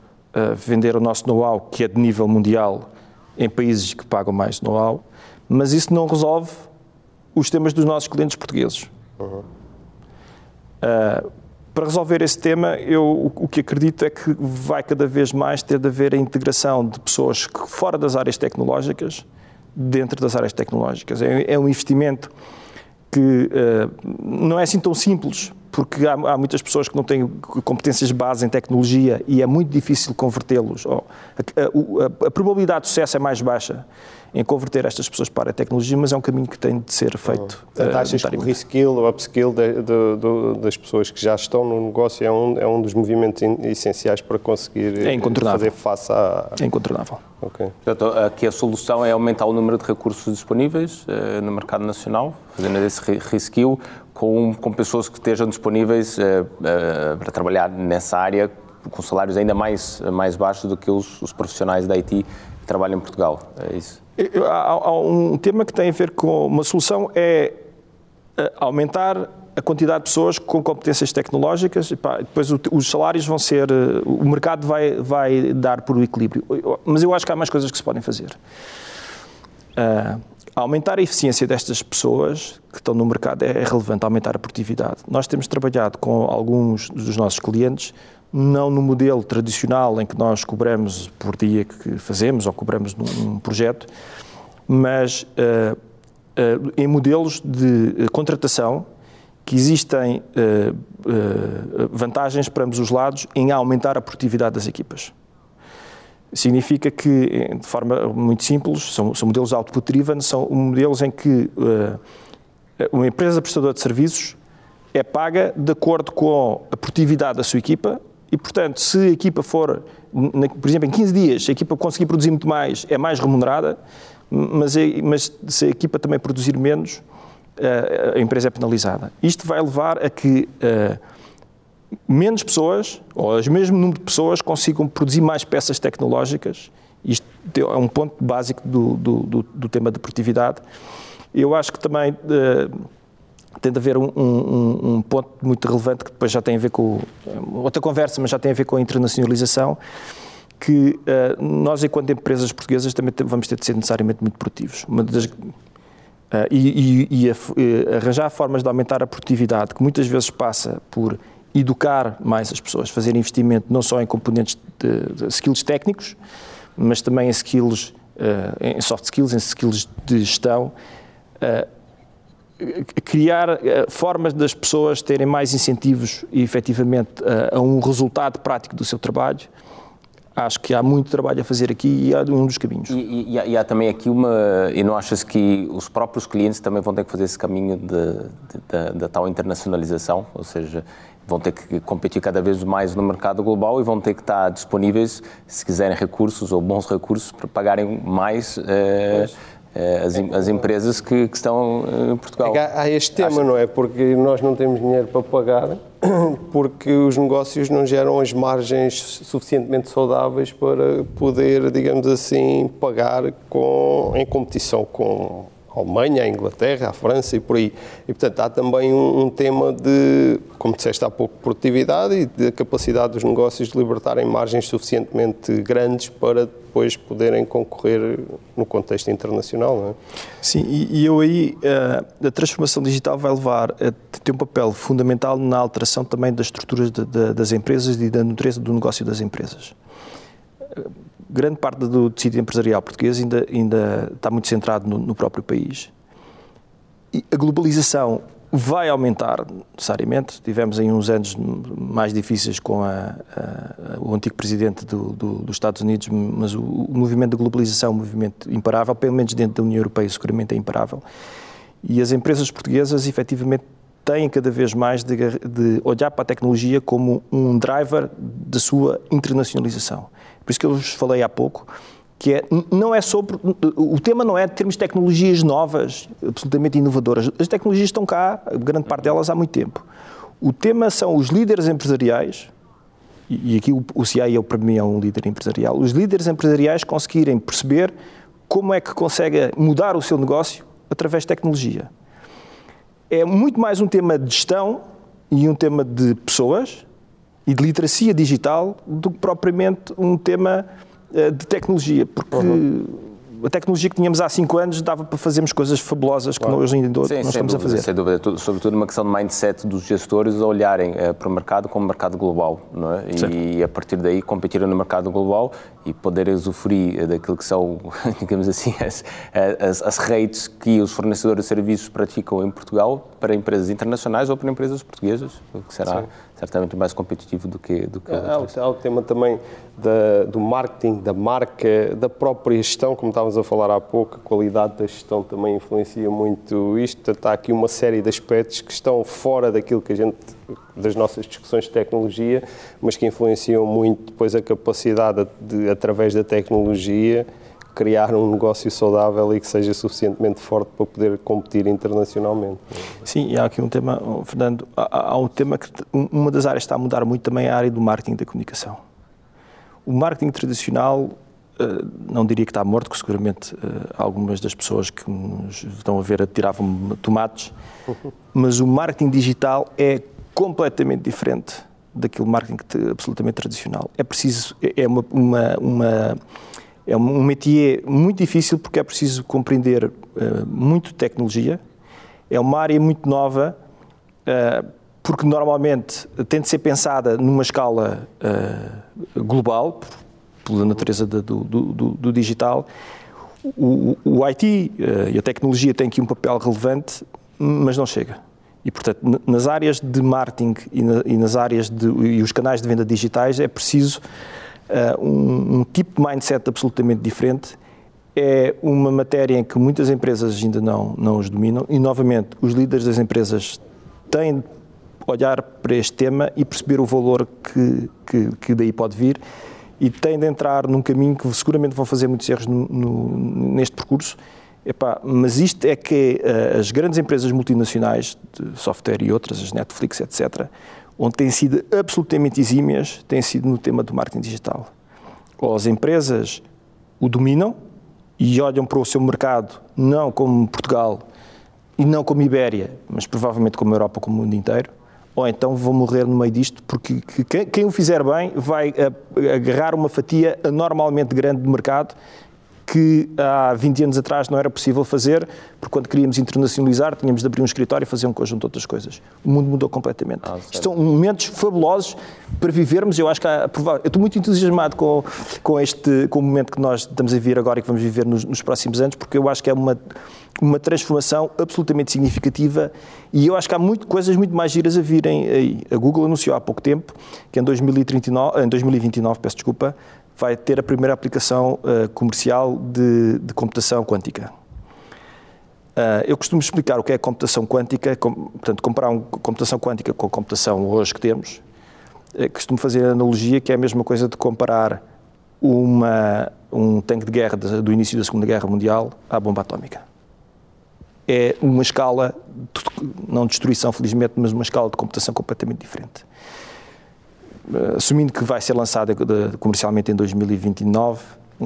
vender o nosso know-how, que é de nível mundial, em países que pagam mais know-how, mas isso não resolve os temas dos nossos clientes portugueses. Uhum. Uh, para resolver esse tema, eu o que acredito é que vai cada vez mais ter de haver a integração de pessoas que, fora das áreas tecnológicas dentro das áreas tecnológicas. É, é um investimento que uh, não é assim tão simples, porque há, há, muitas pessoas que não têm competências base em tecnologia e é muito difícil convertê-los. Oh, a, a, a, probabilidade de sucesso é mais baixa em converter estas pessoas para a tecnologia, mas é um caminho que tem de ser feito. Uhum. Uh, achas que o reskill ou upskill de, de, de, das pessoas que já estão no negócio é um, é um dos movimentos essenciais para conseguir é fazer face à... É incontornável. Okay. Portanto, aqui a solução é aumentar o número de recursos disponíveis uh, no mercado nacional, fazendo esse reskill com, com pessoas que estejam disponíveis uh, uh, para trabalhar nessa área com salários ainda mais, mais baixos do que os, os profissionais da IT que trabalham em Portugal. É isso? Há, há um tema que tem a ver com uma solução é aumentar a quantidade de pessoas com competências tecnológicas, e pá, depois os salários vão ser, o mercado vai, vai dar por equilíbrio. Mas eu acho que há mais coisas que se podem fazer. Uh, aumentar a eficiência destas pessoas que estão no mercado é, é relevante, aumentar a produtividade. Nós temos trabalhado com alguns dos nossos clientes, não no modelo tradicional em que nós cobramos por dia que fazemos ou cobramos num, projeto, mas uh, uh, em modelos de contratação que existem uh, vantagens para ambos os lados em aumentar a produtividade das equipas. Significa que, de forma muito simples, são, são modelos output-driven, são modelos em que uh, uma empresa prestadora de serviços é paga de acordo com a produtividade da sua equipa e, portanto, se a equipa for, por exemplo, em 15 dias, a equipa conseguir produzir muito mais, é mais remunerada, mas, é, mas se a equipa também produzir menos, eh, a empresa é penalizada. Isto vai levar a que uh, menos pessoas, ou o mesmo número de pessoas, consigam produzir mais peças tecnológicas. Isto é um ponto básico do, do, do, do tema da produtividade. Eu acho que também uh, tem de haver um, um, um, ponto muito relevante que depois já tem a ver com outra conversa, mas já tem a ver com a internacionalização, que uh, nós, enquanto empresas portuguesas, também vamos ter de ser necessariamente muito produtivos. Uh, e, e, e, a, arranjar formas de aumentar a produtividade, que muitas vezes passa por educar mais as pessoas, fazer investimento não só em componentes de, de skills técnicos, mas também em skills, uh, em soft skills, em skills de gestão, criar uh, formas das pessoas terem mais incentivos e efetivamente uh, a um resultado prático do seu trabalho. Acho que há muito trabalho a fazer aqui e é um dos caminhos. E, e, e há, também aqui uma. E não achas que os próprios clientes também vão ter que fazer esse caminho da tal internacionalização? Ou seja, vão ter que competir cada vez mais no mercado global e vão ter que estar disponíveis, se quiserem recursos ou bons recursos, para pagarem mais. Uh, eh, as, as empresas que, que, estão eh, em Portugal. É há este tema, Acho... não é? Porque nós não temos dinheiro para pagar, porque os negócios não geram as margens suficientemente saudáveis para poder, digamos assim, pagar com, em competição com Alemanha, a Inglaterra, a França e por aí. E, portanto, há também um, um tema de, como disseste há pouco, produtividade e de capacidade dos negócios de libertarem margens suficientemente grandes para depois poderem concorrer no contexto internacional. É? Sim, e, e eu aí, uh, a transformação digital vai levar a ter um papel fundamental na alteração também das estruturas de, de, das empresas e da natureza do negócio das empresas grande parte do tecido empresarial português ainda, ainda está muito centrado no, no próprio país. E a globalização vai aumentar necessariamente. Tivemos aí uns anos mais difíceis com a, a, o antigo presidente do, do, dos Estados Unidos, mas o, o, movimento da globalização é um movimento imparável, pelo menos dentro da União Europeia, seguramente é imparável. E as empresas portuguesas, efetivamente, têm cada vez mais de, de olhar para a tecnologia como um driver da sua internacionalização. Por isso que eu vos falei há pouco, que é, não é sobre. O tema não é termos tecnologias novas, absolutamente inovadoras. As tecnologias estão cá, grande parte delas há muito tempo. O tema são os líderes empresariais, e aqui o CIAI para mim é um líder empresarial, os líderes empresariais conseguirem perceber como é que conseguem mudar o seu negócio através de tecnologia. É muito mais um tema de gestão e um tema de pessoas, e de literacia digital do que propriamente um tema uh, de tecnologia, porque uhum. a tecnologia que tínhamos há cinco anos dava para fazermos coisas fabulosas que claro. hoje ainda Sim, não estamos dúvida, a fazer. Sem dúvida, sobretudo uma questão de mindset dos gestores a olharem uh, para o mercado como mercado global, não é? E, a partir daí competirem no mercado global e poderem usufruir eh, daquilo que são, digamos assim, as, as, as rates que os fornecedores de serviços praticam em Portugal para empresas internacionais ou para empresas portuguesas, o que será... Sim certamente mais competitivo do que, do que há, há o tema também da, do marketing, da marca, da própria gestão, como estávamos a falar há pouco, a qualidade da gestão também influencia muito isto. Há aqui uma série de aspectos que estão fora daquilo que a gente, das nossas discussões de tecnologia, mas que influenciam muito depois a capacidade de, através da tecnologia, criar um negócio saudável e que seja suficientemente forte para poder competir internacionalmente. Sim, e há aqui um tema, Fernando, há, há um tema que uma das áreas que está a mudar muito também é a área do marketing da comunicação. O marketing tradicional eh, não diria que está morto, que seguramente eh, algumas das pessoas que nos estão a ver atiravam tomates, mas o marketing digital é completamente diferente daquele marketing absolutamente tradicional. É preciso, é, é uma, uma, uma é um métier muito difícil porque é preciso compreender uh, muito tecnologia, é uma área muito nova, uh, porque normalmente tem de ser pensada numa escala uh, global, pela natureza do, do, do, do digital. O, o IT e a tecnologia têm aqui um papel relevante, mas não chega. E, portanto, nas áreas de marketing e, na, e nas áreas de, e os canais de venda digitais é preciso uh, um, um tipo de mindset absolutamente diferente é uma matéria em que muitas empresas ainda não, não os dominam e, novamente, os líderes das empresas têm de olhar para este tema e perceber o valor que, que, que daí pode vir e têm de entrar num caminho que seguramente vão fazer muitos erros no, no, neste percurso. Epá, mas isto é que uh, as grandes empresas multinacionais de software e outras, as Netflix, etc., onde têm sido absolutamente exímias, têm sido no tema do marketing digital. Ou as empresas o dominam, e olham para o seu mercado não como Portugal e não como Ibéria, mas provavelmente como Europa, como o mundo inteiro, ou então vão morrer no meio disto, porque quem o fizer bem vai agarrar uma fatia anormalmente grande de mercado que há 20 anos atrás não era possível fazer, porque quando queríamos internacionalizar tínhamos de abrir um escritório e fazer um conjunto de outras coisas. O mundo mudou completamente. Ah, são momentos fabulosos para vivermos. Eu acho que há, eu estou muito entusiasmado com, com, este, com o momento que nós estamos a viver agora e que vamos viver nos, nos próximos anos, porque eu acho que é uma, uma transformação absolutamente significativa e eu acho que há muito, coisas muito mais giras a virem aí. A Google anunciou há pouco tempo que em, 2039, em 2029, peço desculpa, vai ter a primeira aplicação uh, comercial de, de, computação quântica. Uh, eu costumo explicar o que é computação quântica, com, portanto, comparar uma computação quântica com a computação hoje que temos. Uh, costumo fazer a analogia que é a mesma coisa de comparar uma, um tanque de guerra do início da Segunda Guerra Mundial à bomba atómica. É uma escala, não de destruição, felizmente, mas uma escala de computação completamente diferente. Eh, assumindo que vai ser lançada comercialmente em 2029,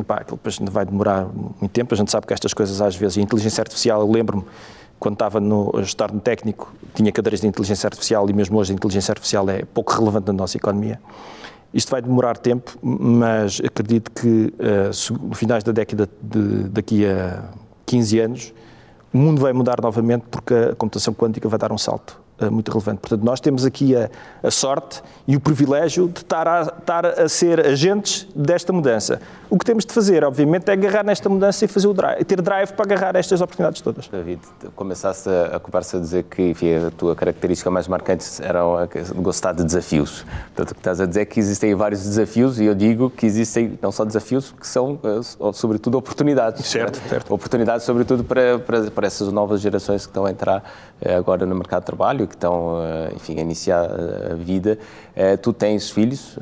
pá, aquilo vai demorar muito tempo. A gente sabe que estas coisas, às vezes, a inteligência artificial, eu lembro-me, quando estava no, estar no técnico, tinha cadeiras de inteligência artificial e mesmo hoje a inteligência artificial é pouco relevante na nossa economia. Isto vai demorar tempo, mas acredito que uh, no finais da década de, daqui a 15 anos, o mundo vai mudar novamente porque a computação quântica vai dar um salto muito relevante. Portanto, nós temos aqui a, a sorte e o privilégio de estar a, estar a ser agentes desta mudança. O que temos de fazer, obviamente, é agarrar nesta mudança e fazer o drive, ter drive para agarrar estas oportunidades todas. David, começaste a, a conversa a dizer que enfim, a tua característica mais marcante era gostar de desafios. Portanto, o que estás a dizer é que existem vários desafios e eu digo que existem não só desafios, que são, eh, sobretudo, oportunidades. Certo, né? certo. Oportunidades, sobretudo, para, para, para essas novas gerações que estão a entrar eh, agora no mercado de trabalho que estão, eh, enfim, a iniciar a vida. Eh, tu tens filhos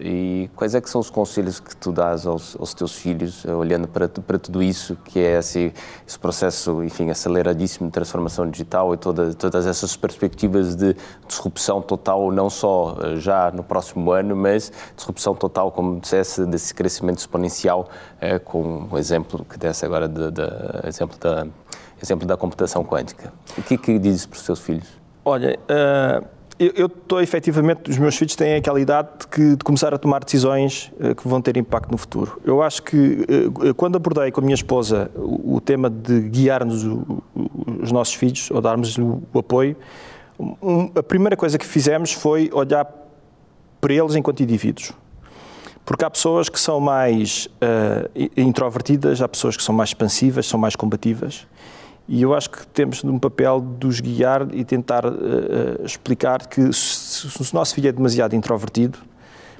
e quais é que são os conselhos que tu dás aos, aos teus filhos, olhando para, para tudo isso, que é esse, esse processo, enfim, aceleradíssimo de transformação digital e toda, todas essas perspectivas de disrupção total, não só já no próximo ano, mas disrupção total, como dissesse, desse crescimento exponencial, com o exemplo que desse agora, de, de exemplo da exemplo da computação quântica. O que é que dizes para os seus filhos? Olha, uh, eu estou efetivamente, os meus filhos têm aquela idade de, que, de começar a tomar decisões uh, que vão ter impacto no futuro. Eu acho que uh, quando abordei com a minha esposa o, tema de guiar-nos os nossos filhos, ou darmos o, apoio, a primeira coisa que fizemos foi olhar para eles enquanto indivíduos. Porque há pessoas que são mais introvertidas, há pessoas que são mais expansivas, são mais combativas. E eu acho que temos um papel de os guiar e tentar uh, explicar que se, se, o nosso filho é demasiado introvertido,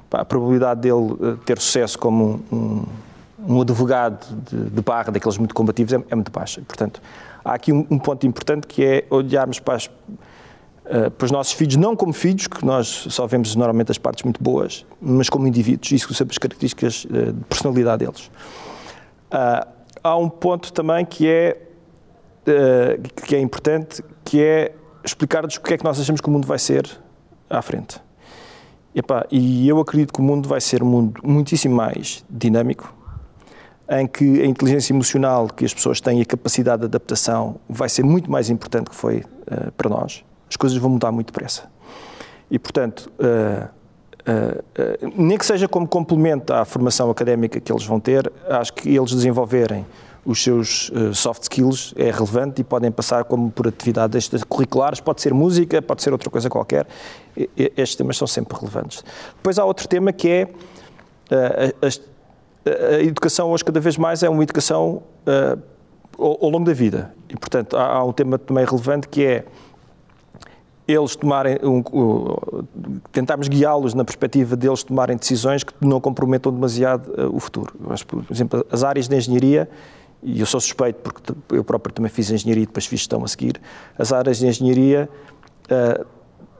pá, a probabilidade dele uh, ter sucesso como um, um advogado de, de, barra, daqueles muito combativos, é, é muito baixa. Portanto, há aqui um, um, ponto importante que é olharmos para, as, uh, para os nossos filhos, não como filhos, que nós só vemos normalmente as partes muito boas, mas como indivíduos, isso sobre as características de personalidade deles. há um ponto também que é uh, que é importante, que é explicar-nos o que é que nós achamos que o mundo vai ser à frente. E, eu acredito que o mundo vai ser um mundo muitíssimo mais dinâmico, em que a inteligência emocional que as pessoas têm e a capacidade de adaptação vai ser muito mais importante que foi uh, para nós. As coisas vão mudar muito depressa. E, portanto, uh, uh, nem que seja como complemento à formação académica que eles vão ter, acho que eles desenvolverem os seus uh, soft skills é relevante e podem passar como por atividades curriculares, pode ser música, pode ser outra coisa qualquer. Estes temas são sempre relevantes. Depois há outro tema que é uh, a, a, educação hoje cada vez mais é uma educação uh, ao, ao, longo da vida. E, portanto, há, há, um tema também relevante que é eles tomarem, um, tentarmos guiá-los na perspectiva deles tomarem decisões que não comprometam demasiado uh, o futuro. Acho, por exemplo, as áreas de engenharia, e eu sou suspeito porque eu próprio também fiz engenharia e depois fiz gestão a seguir, as áreas de engenharia, uh,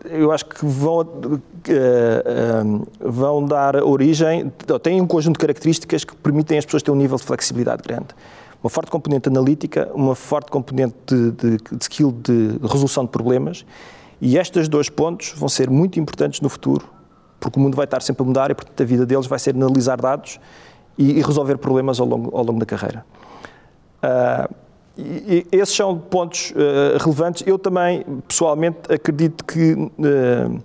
eu acho que vão, uh, vão dar origem, têm um conjunto de características que permitem às pessoas ter um nível de flexibilidade grande. Uma forte componente analítica, uma forte componente de, de, de skill de resolução de problemas. E estes dois pontos vão ser muito importantes no futuro, porque o mundo vai estar sempre a mudar e, portanto, a vida deles vai ser analisar dados e, e resolver problemas ao longo, ao longo da carreira. Uh, e, e esses são pontos uh, relevantes. Eu também, pessoalmente, acredito que uh,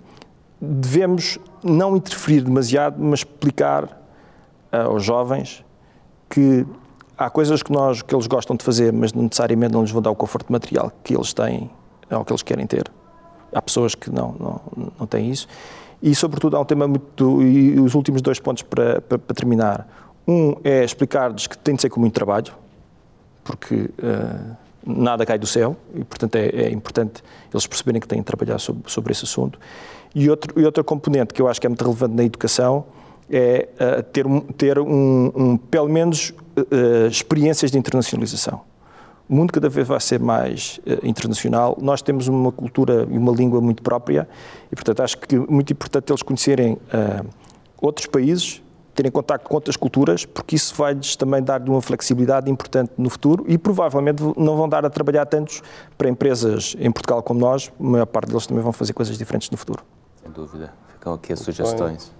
devemos não interferir demasiado, mas explicar aos jovens que há coisas que, nós, que eles gostam de fazer, mas não necessariamente não lhes vão dar o conforto material que eles têm ou que eles querem ter. Há pessoas que não, não, não têm isso. E, sobretudo, há um tema muito. E os últimos dois pontos para, para, para terminar. Um é explicar-lhes que tem de ser com muito trabalho, porque uh, nada cai do céu e, portanto, é, é, importante eles perceberem que têm de trabalhar sobre, sobre esse assunto. E outro, e outro componente que eu acho que é muito relevante na educação é uh, ter, ter um, um, pelo menos uh, experiências de internacionalização. O mundo cada vez vai ser mais internacional. Nós temos uma cultura e uma língua muito própria e, portanto, acho que é muito importante eles conhecerem outros países, terem contato com outras culturas, porque isso vai-lhes também dar uma flexibilidade importante no futuro e provavelmente não vão dar a trabalhar tantos para empresas em Portugal como nós. A maior parte deles também vão fazer coisas diferentes no futuro. Sem dúvida. Ficam aqui as sugestões.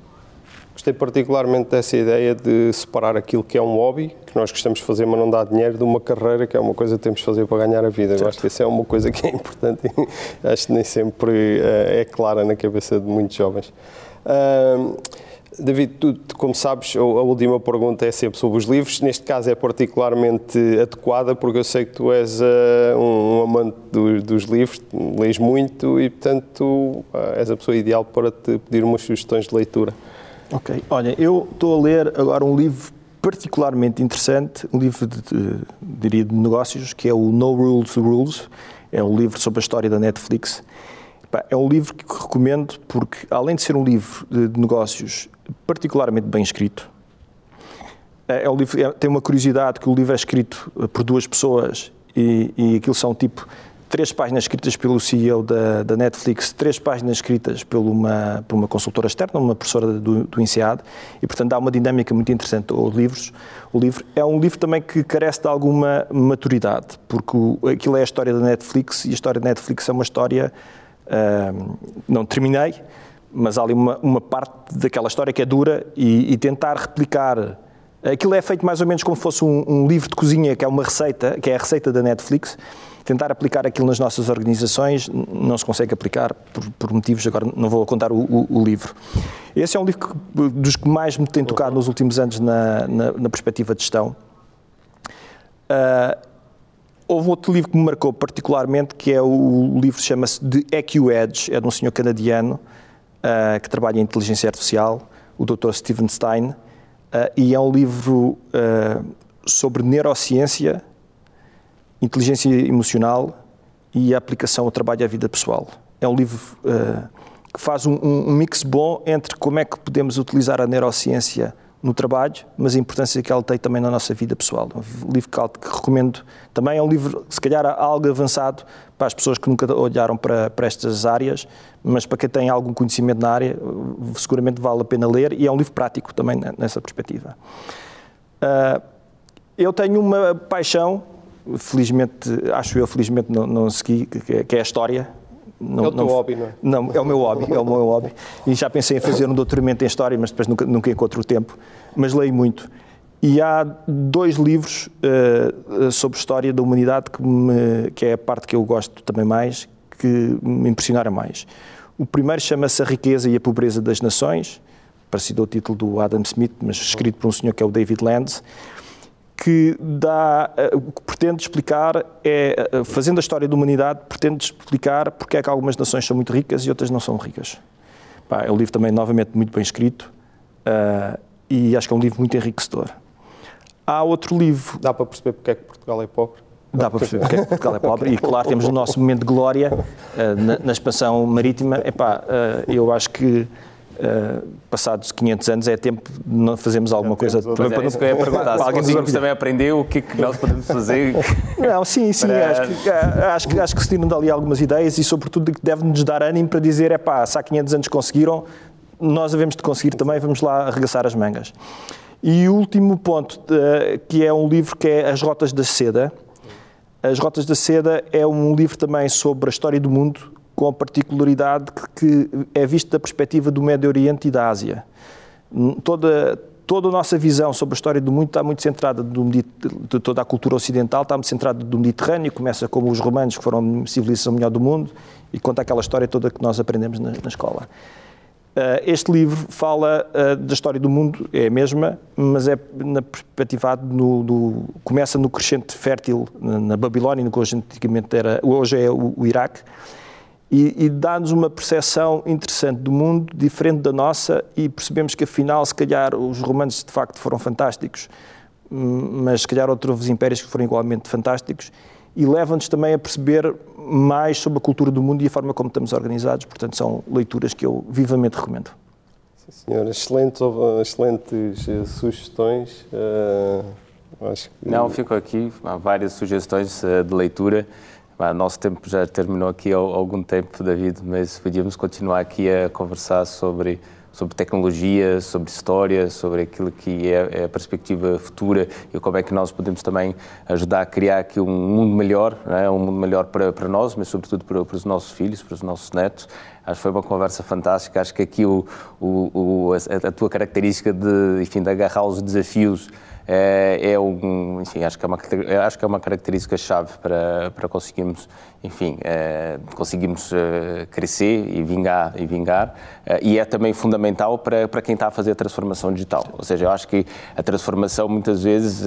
Gostei particularmente dessa ideia de separar aquilo que é um hobby, que nós gostamos de fazer, mas não dá dinheiro, de uma carreira que é uma coisa que temos de fazer para ganhar a vida. Certo. Eu acho que isso é uma coisa que é importante e acho que nem sempre uh, é clara na cabeça de muitos jovens. Uh, David, tu, como sabes, a última pergunta é sempre sobre os livros. Neste caso é particularmente adequada, porque eu sei que tu és uh, um, amante do, dos livros, lês muito e, portanto, uh, és a pessoa ideal para te pedir umas sugestões de leitura. Ok. Olha, eu estou a ler agora um livro particularmente interessante, um livro de, de, diria, de negócios, que é o No Rules Rules. É um livro sobre a história da Netflix. É um livro que recomendo porque, além de ser um livro de negócios particularmente bem escrito, é, é livro, é, tem uma curiosidade que o livro é escrito por duas pessoas e, e aquilo são tipo três páginas escritas pelo CEO da, da, Netflix, três páginas escritas por uma, por uma consultora externa, uma professora do, do INSEAD, e portanto dá uma dinâmica muito interessante aos livros. O livro é um livro também que carece de alguma maturidade, porque o, aquilo é a história da Netflix e a história da Netflix é uma história. Não terminei, mas há ali uma, uma parte daquela história que é dura e, e tentar replicar Aquilo é feito mais ou menos como fosse um, um, livro de cozinha, que é uma receita, que é a receita da Netflix, tentar aplicar aquilo nas nossas organizações não se consegue aplicar por, por motivos, agora não vou contar o, o, o, livro. Esse é um livro que, dos que mais me tem tocado nos últimos anos na, na, na perspectiva de gestão. Uh, houve outro livro que me marcou particularmente, que é o, o livro chama-se The EQ Edge, é de um senhor canadiano uh, que trabalha em inteligência artificial, o Dr. Steven Stein, uh, e é um livro sobre neurociência Inteligência Emocional e a Aplicação ao Trabalho e à Vida Pessoal. É um livro que faz um, um, mix bom entre como é que podemos utilizar a neurociência no trabalho, mas a importância que ela tem também na nossa vida pessoal. É um livro que recomendo também. É um livro, se calhar, algo avançado para as pessoas que nunca olharam para, para estas áreas, mas para quem tem algum conhecimento na área, seguramente vale a pena ler e é um livro prático também nessa perspectiva. Uh, eu tenho uma paixão felizmente, acho eu, felizmente não, não segui, que, que é a história. Não, é o teu não, hobby, não é? Não, é o meu hobby, é o meu hobby. E já pensei em fazer um doutoramento em História, mas depois nunca, nunca encontro o tempo. Mas leio muito. E há dois livros uh, sobre história da humanidade que, me, que é a parte que eu gosto também mais, que me impressionaram mais. O primeiro chama-se A Riqueza e a Pobreza das Nações, parecido ao título do Adam Smith, mas escrito por um senhor que é o David Lands que dá, eh, o que pretende explicar é, fazendo a história da humanidade, pretende explicar porque é que algumas nações são muito ricas e outras não são ricas. Pá, é um livro também, novamente, muito bem escrito uh, e acho que é um livro muito enriquecedor. Há outro livro... Dá para perceber porque é que Portugal é pobre? Dá para perceber porque é que Portugal é pobre. E, claro, temos o nosso momento de glória uh, na, na, expansão marítima. Epá, uh, eu acho que Uh, passados 500 anos é tempo de não fazermos alguma coisa também para, eu ia perguntar, alguém também aprender o que, é que nós podemos fazer. Não, sim, sim, para... acho, que, acho, que, acho que se tiram dali algumas ideias e sobretudo que deve-nos dar ânimo para dizer, é pá, se há 500 anos conseguiram nós devemos de conseguir também, vamos lá arregaçar as mangas e o último ponto, uh, que é um livro que é As Rotas da Seda As Rotas da Seda é um livro também sobre a história do mundo com a particularidade que é visto da perspectiva do Médio Oriente e da Ásia. Toda, toda a nossa visão sobre a história do mundo está muito centrada do, de toda a cultura ocidental, está muito centrada do Mediterrâneo, começa como os romanos, que foram a civilização melhor do mundo, e conta aquela história toda que nós aprendemos na, na escola. Uh, este livro fala uh, da história do mundo, é a mesma, mas é na perspectiva no, do, começa no crescente fértil na, na Babilónia, no que hoje antigamente era, hoje é o, o Iraque, e, e dá-nos uma percepção interessante do mundo, diferente da nossa, e percebemos que afinal, se calhar, os romanos de facto foram fantásticos, hum, mas se calhar outros impérios que foram igualmente fantásticos, e leva-nos também a perceber mais sobre a cultura do mundo e a forma como estamos organizados. Portanto, são leituras que eu vivamente recomendo. Sim, senhor. Excelentes, excelentes uh, sugestões. Uh, acho que... Não, fico aqui. Há várias sugestões uh, de leitura. O nosso tempo já terminou aqui há algum tempo, David, mas podíamos continuar aqui a conversar sobre sobre tecnologia, sobre história, sobre aquilo que é, é, a perspectiva futura e como é que nós podemos também ajudar a criar aqui um mundo melhor, é? um mundo melhor para, para nós, mas sobretudo para, para, os nossos filhos, para os nossos netos. Acho que foi uma conversa fantástica. Acho que aqui o, o, o a, a, tua característica de, enfim, de agarrar os desafios é, é um, enfim, acho que é uma, acho que é uma característica chave para, para conseguirmos, enfim, é, conseguirmos é, crescer e vingar e vingar é, e é também fundamental para, para quem está a fazer a transformação digital. Ou seja, eu acho que a transformação muitas vezes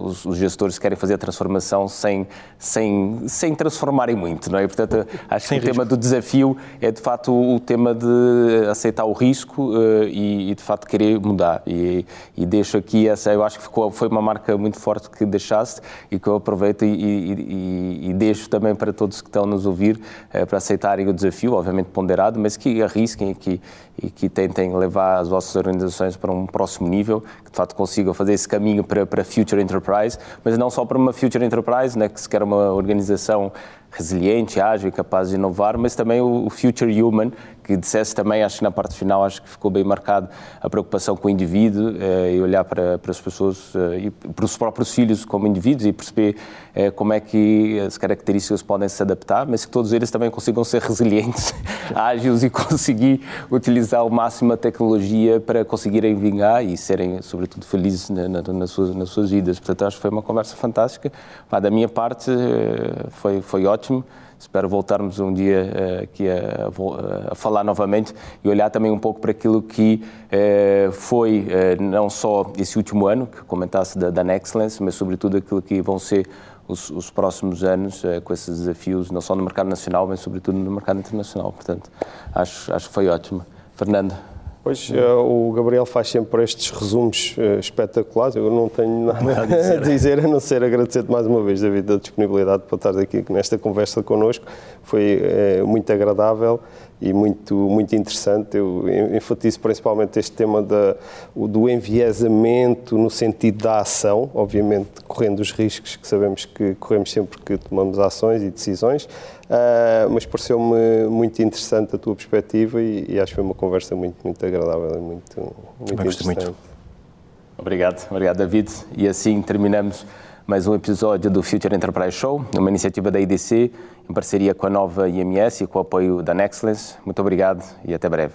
os, os, gestores querem fazer a transformação sem sem sem transformarem muito, não é? portanto, acho sem que risco. o tema do desafio é de facto o tema de aceitar o risco e, e de facto querer mudar e, e deixo aqui essa eu acho que ficou, foi uma marca muito forte que deixaste e que eu aproveito e, e, e, e deixo também para todos que estão nos ouvir eh, para aceitarem o desafio, obviamente ponderado, mas que arrisquem que, e que tentem levar as vossas organizações para um próximo nível, que de facto consigam fazer esse caminho para, para Future Enterprise, mas não só para uma Future Enterprise, né, que se quer uma organização resiliente, ágil e capaz de inovar, mas também o, o Future Human, que dissesse também, acho que na parte final, acho que ficou bem marcado a preocupação com o indivíduo eh, e olhar para, para as pessoas eh, e para os próprios filhos como indivíduos e perceber eh, como é que as características podem se adaptar, mas que todos eles também consigam ser resilientes, ágeis e conseguir utilizar ao máximo a tecnologia para conseguirem vingar e serem, sobretudo, felizes na, na, nas, suas, nas suas vidas. Portanto, acho que foi uma conversa fantástica. da minha parte, eh, foi, foi ótimo. Espero voltarmos um dia uh, aqui a, a, falar novamente e olhar também um pouco para aquilo que uh, foi não só esse último ano, que comentasse da, da mas sobretudo aquilo que vão ser os, os próximos anos com esses desafios, não só no mercado nacional, mas sobretudo no mercado internacional. Portanto, acho, acho que foi ótimo. Fernando. Pois, uh, o Gabriel faz sempre estes resumos uh, espetaculares. Eu não tenho nada a dizer. a não ser agradecer-te mais uma vez, David, a disponibilidade para estar aqui nesta conversa connosco. Foi uh, muito agradável e muito, muito interessante. Eu enfatizo principalmente este tema da, do enviesamento no sentido da ação, obviamente correndo os riscos que sabemos que corremos sempre que tomamos ações e decisões, uh, mas pareceu-me muito interessante a tua perspectiva e, e, acho que foi uma conversa muito, muito agradável e muito, muito interessante. Muito. Obrigado, obrigado David. E assim terminamos mais um episódio do Future Enterprise Show, uma iniciativa da IDC em parceria com a nova IMS e com o apoio da Nexcellence. Muito obrigado e até breve.